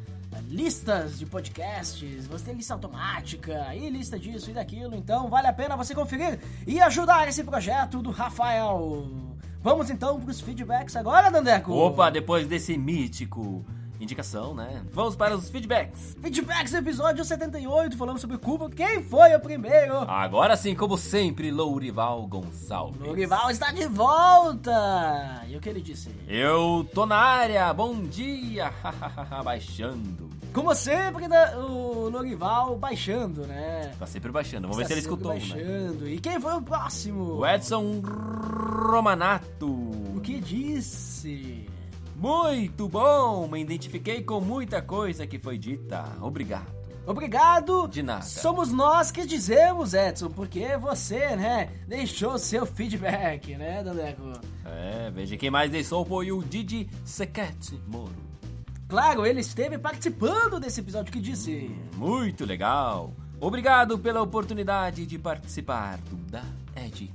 listas de podcasts, você tem lista automática e lista disso e daquilo, então vale a pena você conferir e ajudar esse projeto do Rafael. Vamos então para os feedbacks agora, Dandeco. Opa, depois desse mítico indicação, né? Vamos para os feedbacks. Feedbacks episódio 78, falamos sobre Cuba. Quem foi o primeiro? Agora sim, como sempre, Lourival Gonçalves. Lorival está de volta! E o que ele disse? Eu tô na área, bom dia, baixando. Como sempre, né, o Lorival baixando, né? Tá sempre baixando, vamos ver se Está ele escutou, né? baixando. E quem foi o próximo? O Edson Romanato. O que disse? Muito bom, me identifiquei com muita coisa que foi dita. Obrigado. Obrigado! De nada. Somos nós que dizemos, Edson, porque você, né, deixou seu feedback, né, Dandeco? É, veja quem mais deixou foi o Didi Sequete Moro. Claro, ele esteve participando desse episódio que disse. Muito legal. Obrigado pela oportunidade de participar do Da Ed.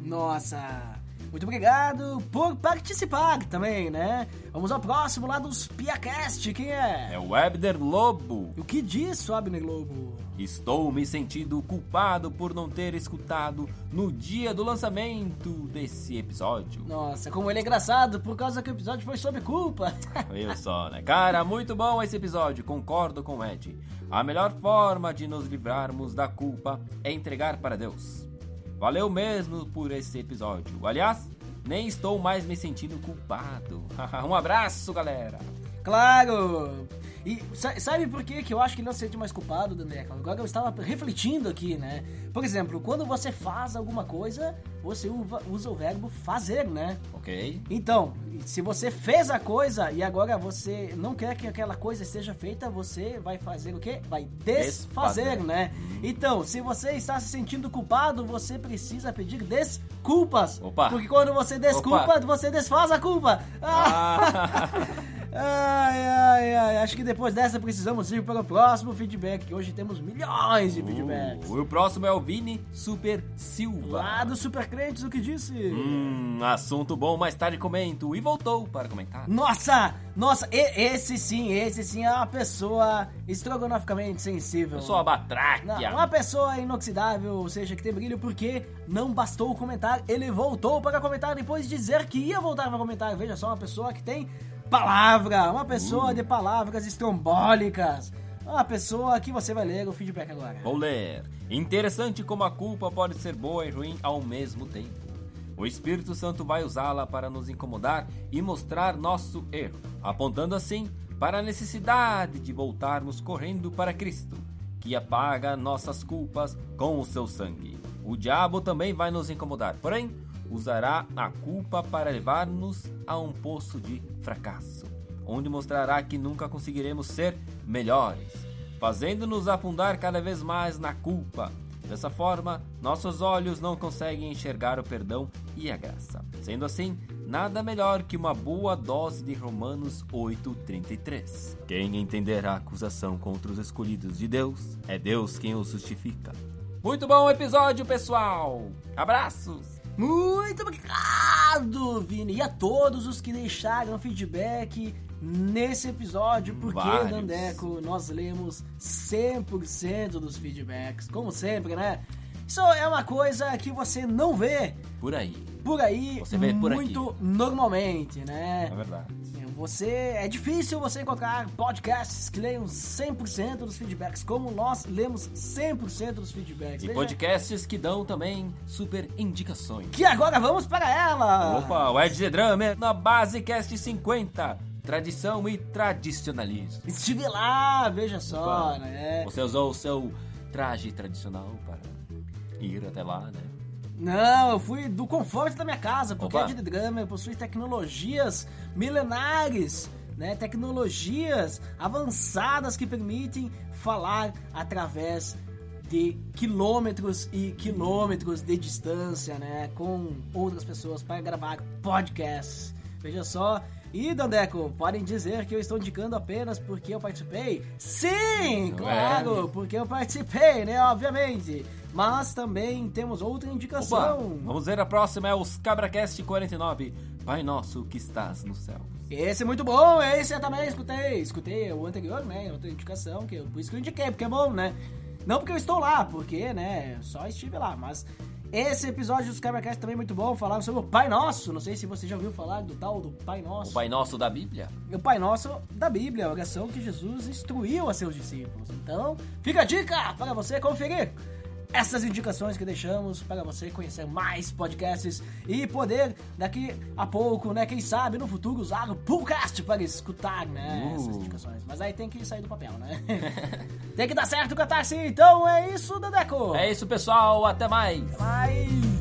Nossa, Muito obrigado por participar também, né? Vamos ao próximo lá dos Piacast. Quem é? É o Webder Lobo. O que diz, Abner Globo? Estou me sentindo culpado por não ter escutado no dia do lançamento desse episódio. Nossa, como ele é engraçado, por causa que o episódio foi sobre culpa. Viu só, né? Cara, muito bom esse episódio, concordo com o Ed. A melhor forma de nos livrarmos da culpa é entregar para Deus. Valeu mesmo por esse episódio. Aliás, nem estou mais me sentindo culpado. um abraço, galera. Claro! E sa- sabe por que, que eu acho que ele não se sente mais culpado, Dandeco? Agora eu estava refletindo aqui, né? Por exemplo, quando você faz alguma coisa, você usa o verbo fazer, né? Ok? Então, se você fez a coisa e agora você não quer que aquela coisa esteja feita, você vai fazer o quê? Vai desfazer, Desfazer. né? Então, se você está se sentindo culpado, você precisa pedir desculpas. Opa. Porque quando você desculpa, Opa. você desfaz a culpa. Ah. Ai, ai, ai. Acho que depois dessa precisamos ir para o próximo feedback, que hoje temos milhões de feedbacks. Uh, o próximo é o Vini Super Silva. Lá do Super Crentes, o que disse? Hum, assunto bom, mais tarde comento. E voltou para comentar. Nossa, nossa, e- esse sim, esse sim é uma pessoa estrogonoficamente sensível. Eu sou a Não, Batráquia. uma pessoa inoxidável, ou seja, que tem brilho, porque não bastou comentar, ele voltou para comentar depois de dizer que ia voltar para comentar. Veja só, uma pessoa que tem palavra, uma pessoa de palavras estrombólicas. Uma pessoa que você vai ler o feedback agora. Vou ler. Interessante como a culpa pode ser boa e ruim ao mesmo tempo. O Espírito Santo vai usá-la para nos incomodar e mostrar nosso erro, apontando assim para a necessidade de voltarmos correndo para Cristo, que apaga nossas culpas com o seu sangue. O diabo também vai nos incomodar, porém, usará a culpa para levar-nos a um poço de fracasso, onde mostrará que nunca conseguiremos ser melhores, fazendo-nos afundar cada vez mais na culpa. Dessa forma, nossos olhos não conseguem enxergar o perdão e a graça. Sendo assim, nada melhor que uma boa dose de Romanos 8:33. Quem entender a acusação contra os escolhidos de Deus, é Deus quem os justifica. Muito bom episódio, pessoal. Abraços. Muito obrigado, Vini, e a todos os que deixaram feedback nesse episódio, porque, Vários. Dandeco, nós lemos 100% dos feedbacks, como sempre, né? Isso é uma coisa que você não vê Por aí. por aí Você vê por muito normalmente, né? É verdade. Você é difícil você encontrar podcasts que leiam 100% dos feedbacks, como nós lemos 100% dos feedbacks. E Veja podcasts que dão também super indicações. Que agora vamos para ela! Opa, o Ed The Drummer na Basecast 50. Tradição e tradicionalismo. Estive lá, veja só, Opa. né? Você usou o seu traje tradicional para ir até lá, né? Não, eu fui do conforto da minha casa, porque Opa. a Drama possui tecnologias milenares, né? Tecnologias avançadas que permitem falar através de quilômetros e quilômetros de distância, né? Com outras pessoas para gravar podcasts. Veja só. E, Dandeco, podem dizer que eu estou indicando apenas porque eu participei? Sim, Não claro, é? porque eu participei, né? Obviamente. Mas também temos outra Opa, indicação. vamos ver a próxima, é os CabraCast 49. Pai nosso que estás no céu. Esse é muito bom, esse eu também escutei. Escutei o anterior, né? Outra indicação, que eu, por isso que eu indiquei, porque é bom, né? Não porque eu estou lá, porque, né? Só estive lá, mas esse episódio dos Cabracast também é muito bom. Falaram sobre o Pai Nosso. Não sei se você já ouviu falar do tal do Pai Nosso. O Pai Nosso da Bíblia? O Pai Nosso da Bíblia, a oração que Jesus instruiu a seus discípulos. Então, fica a dica para você conferir essas indicações que deixamos para você conhecer mais podcasts e poder, daqui a pouco, né? Quem sabe no futuro usar o podcast para escutar, né? Uh. Essas indicações. Mas aí tem que sair do papel, né? tem que dar certo o catarse. Então é isso, Dedeco. É isso, pessoal. Até mais. Até mais.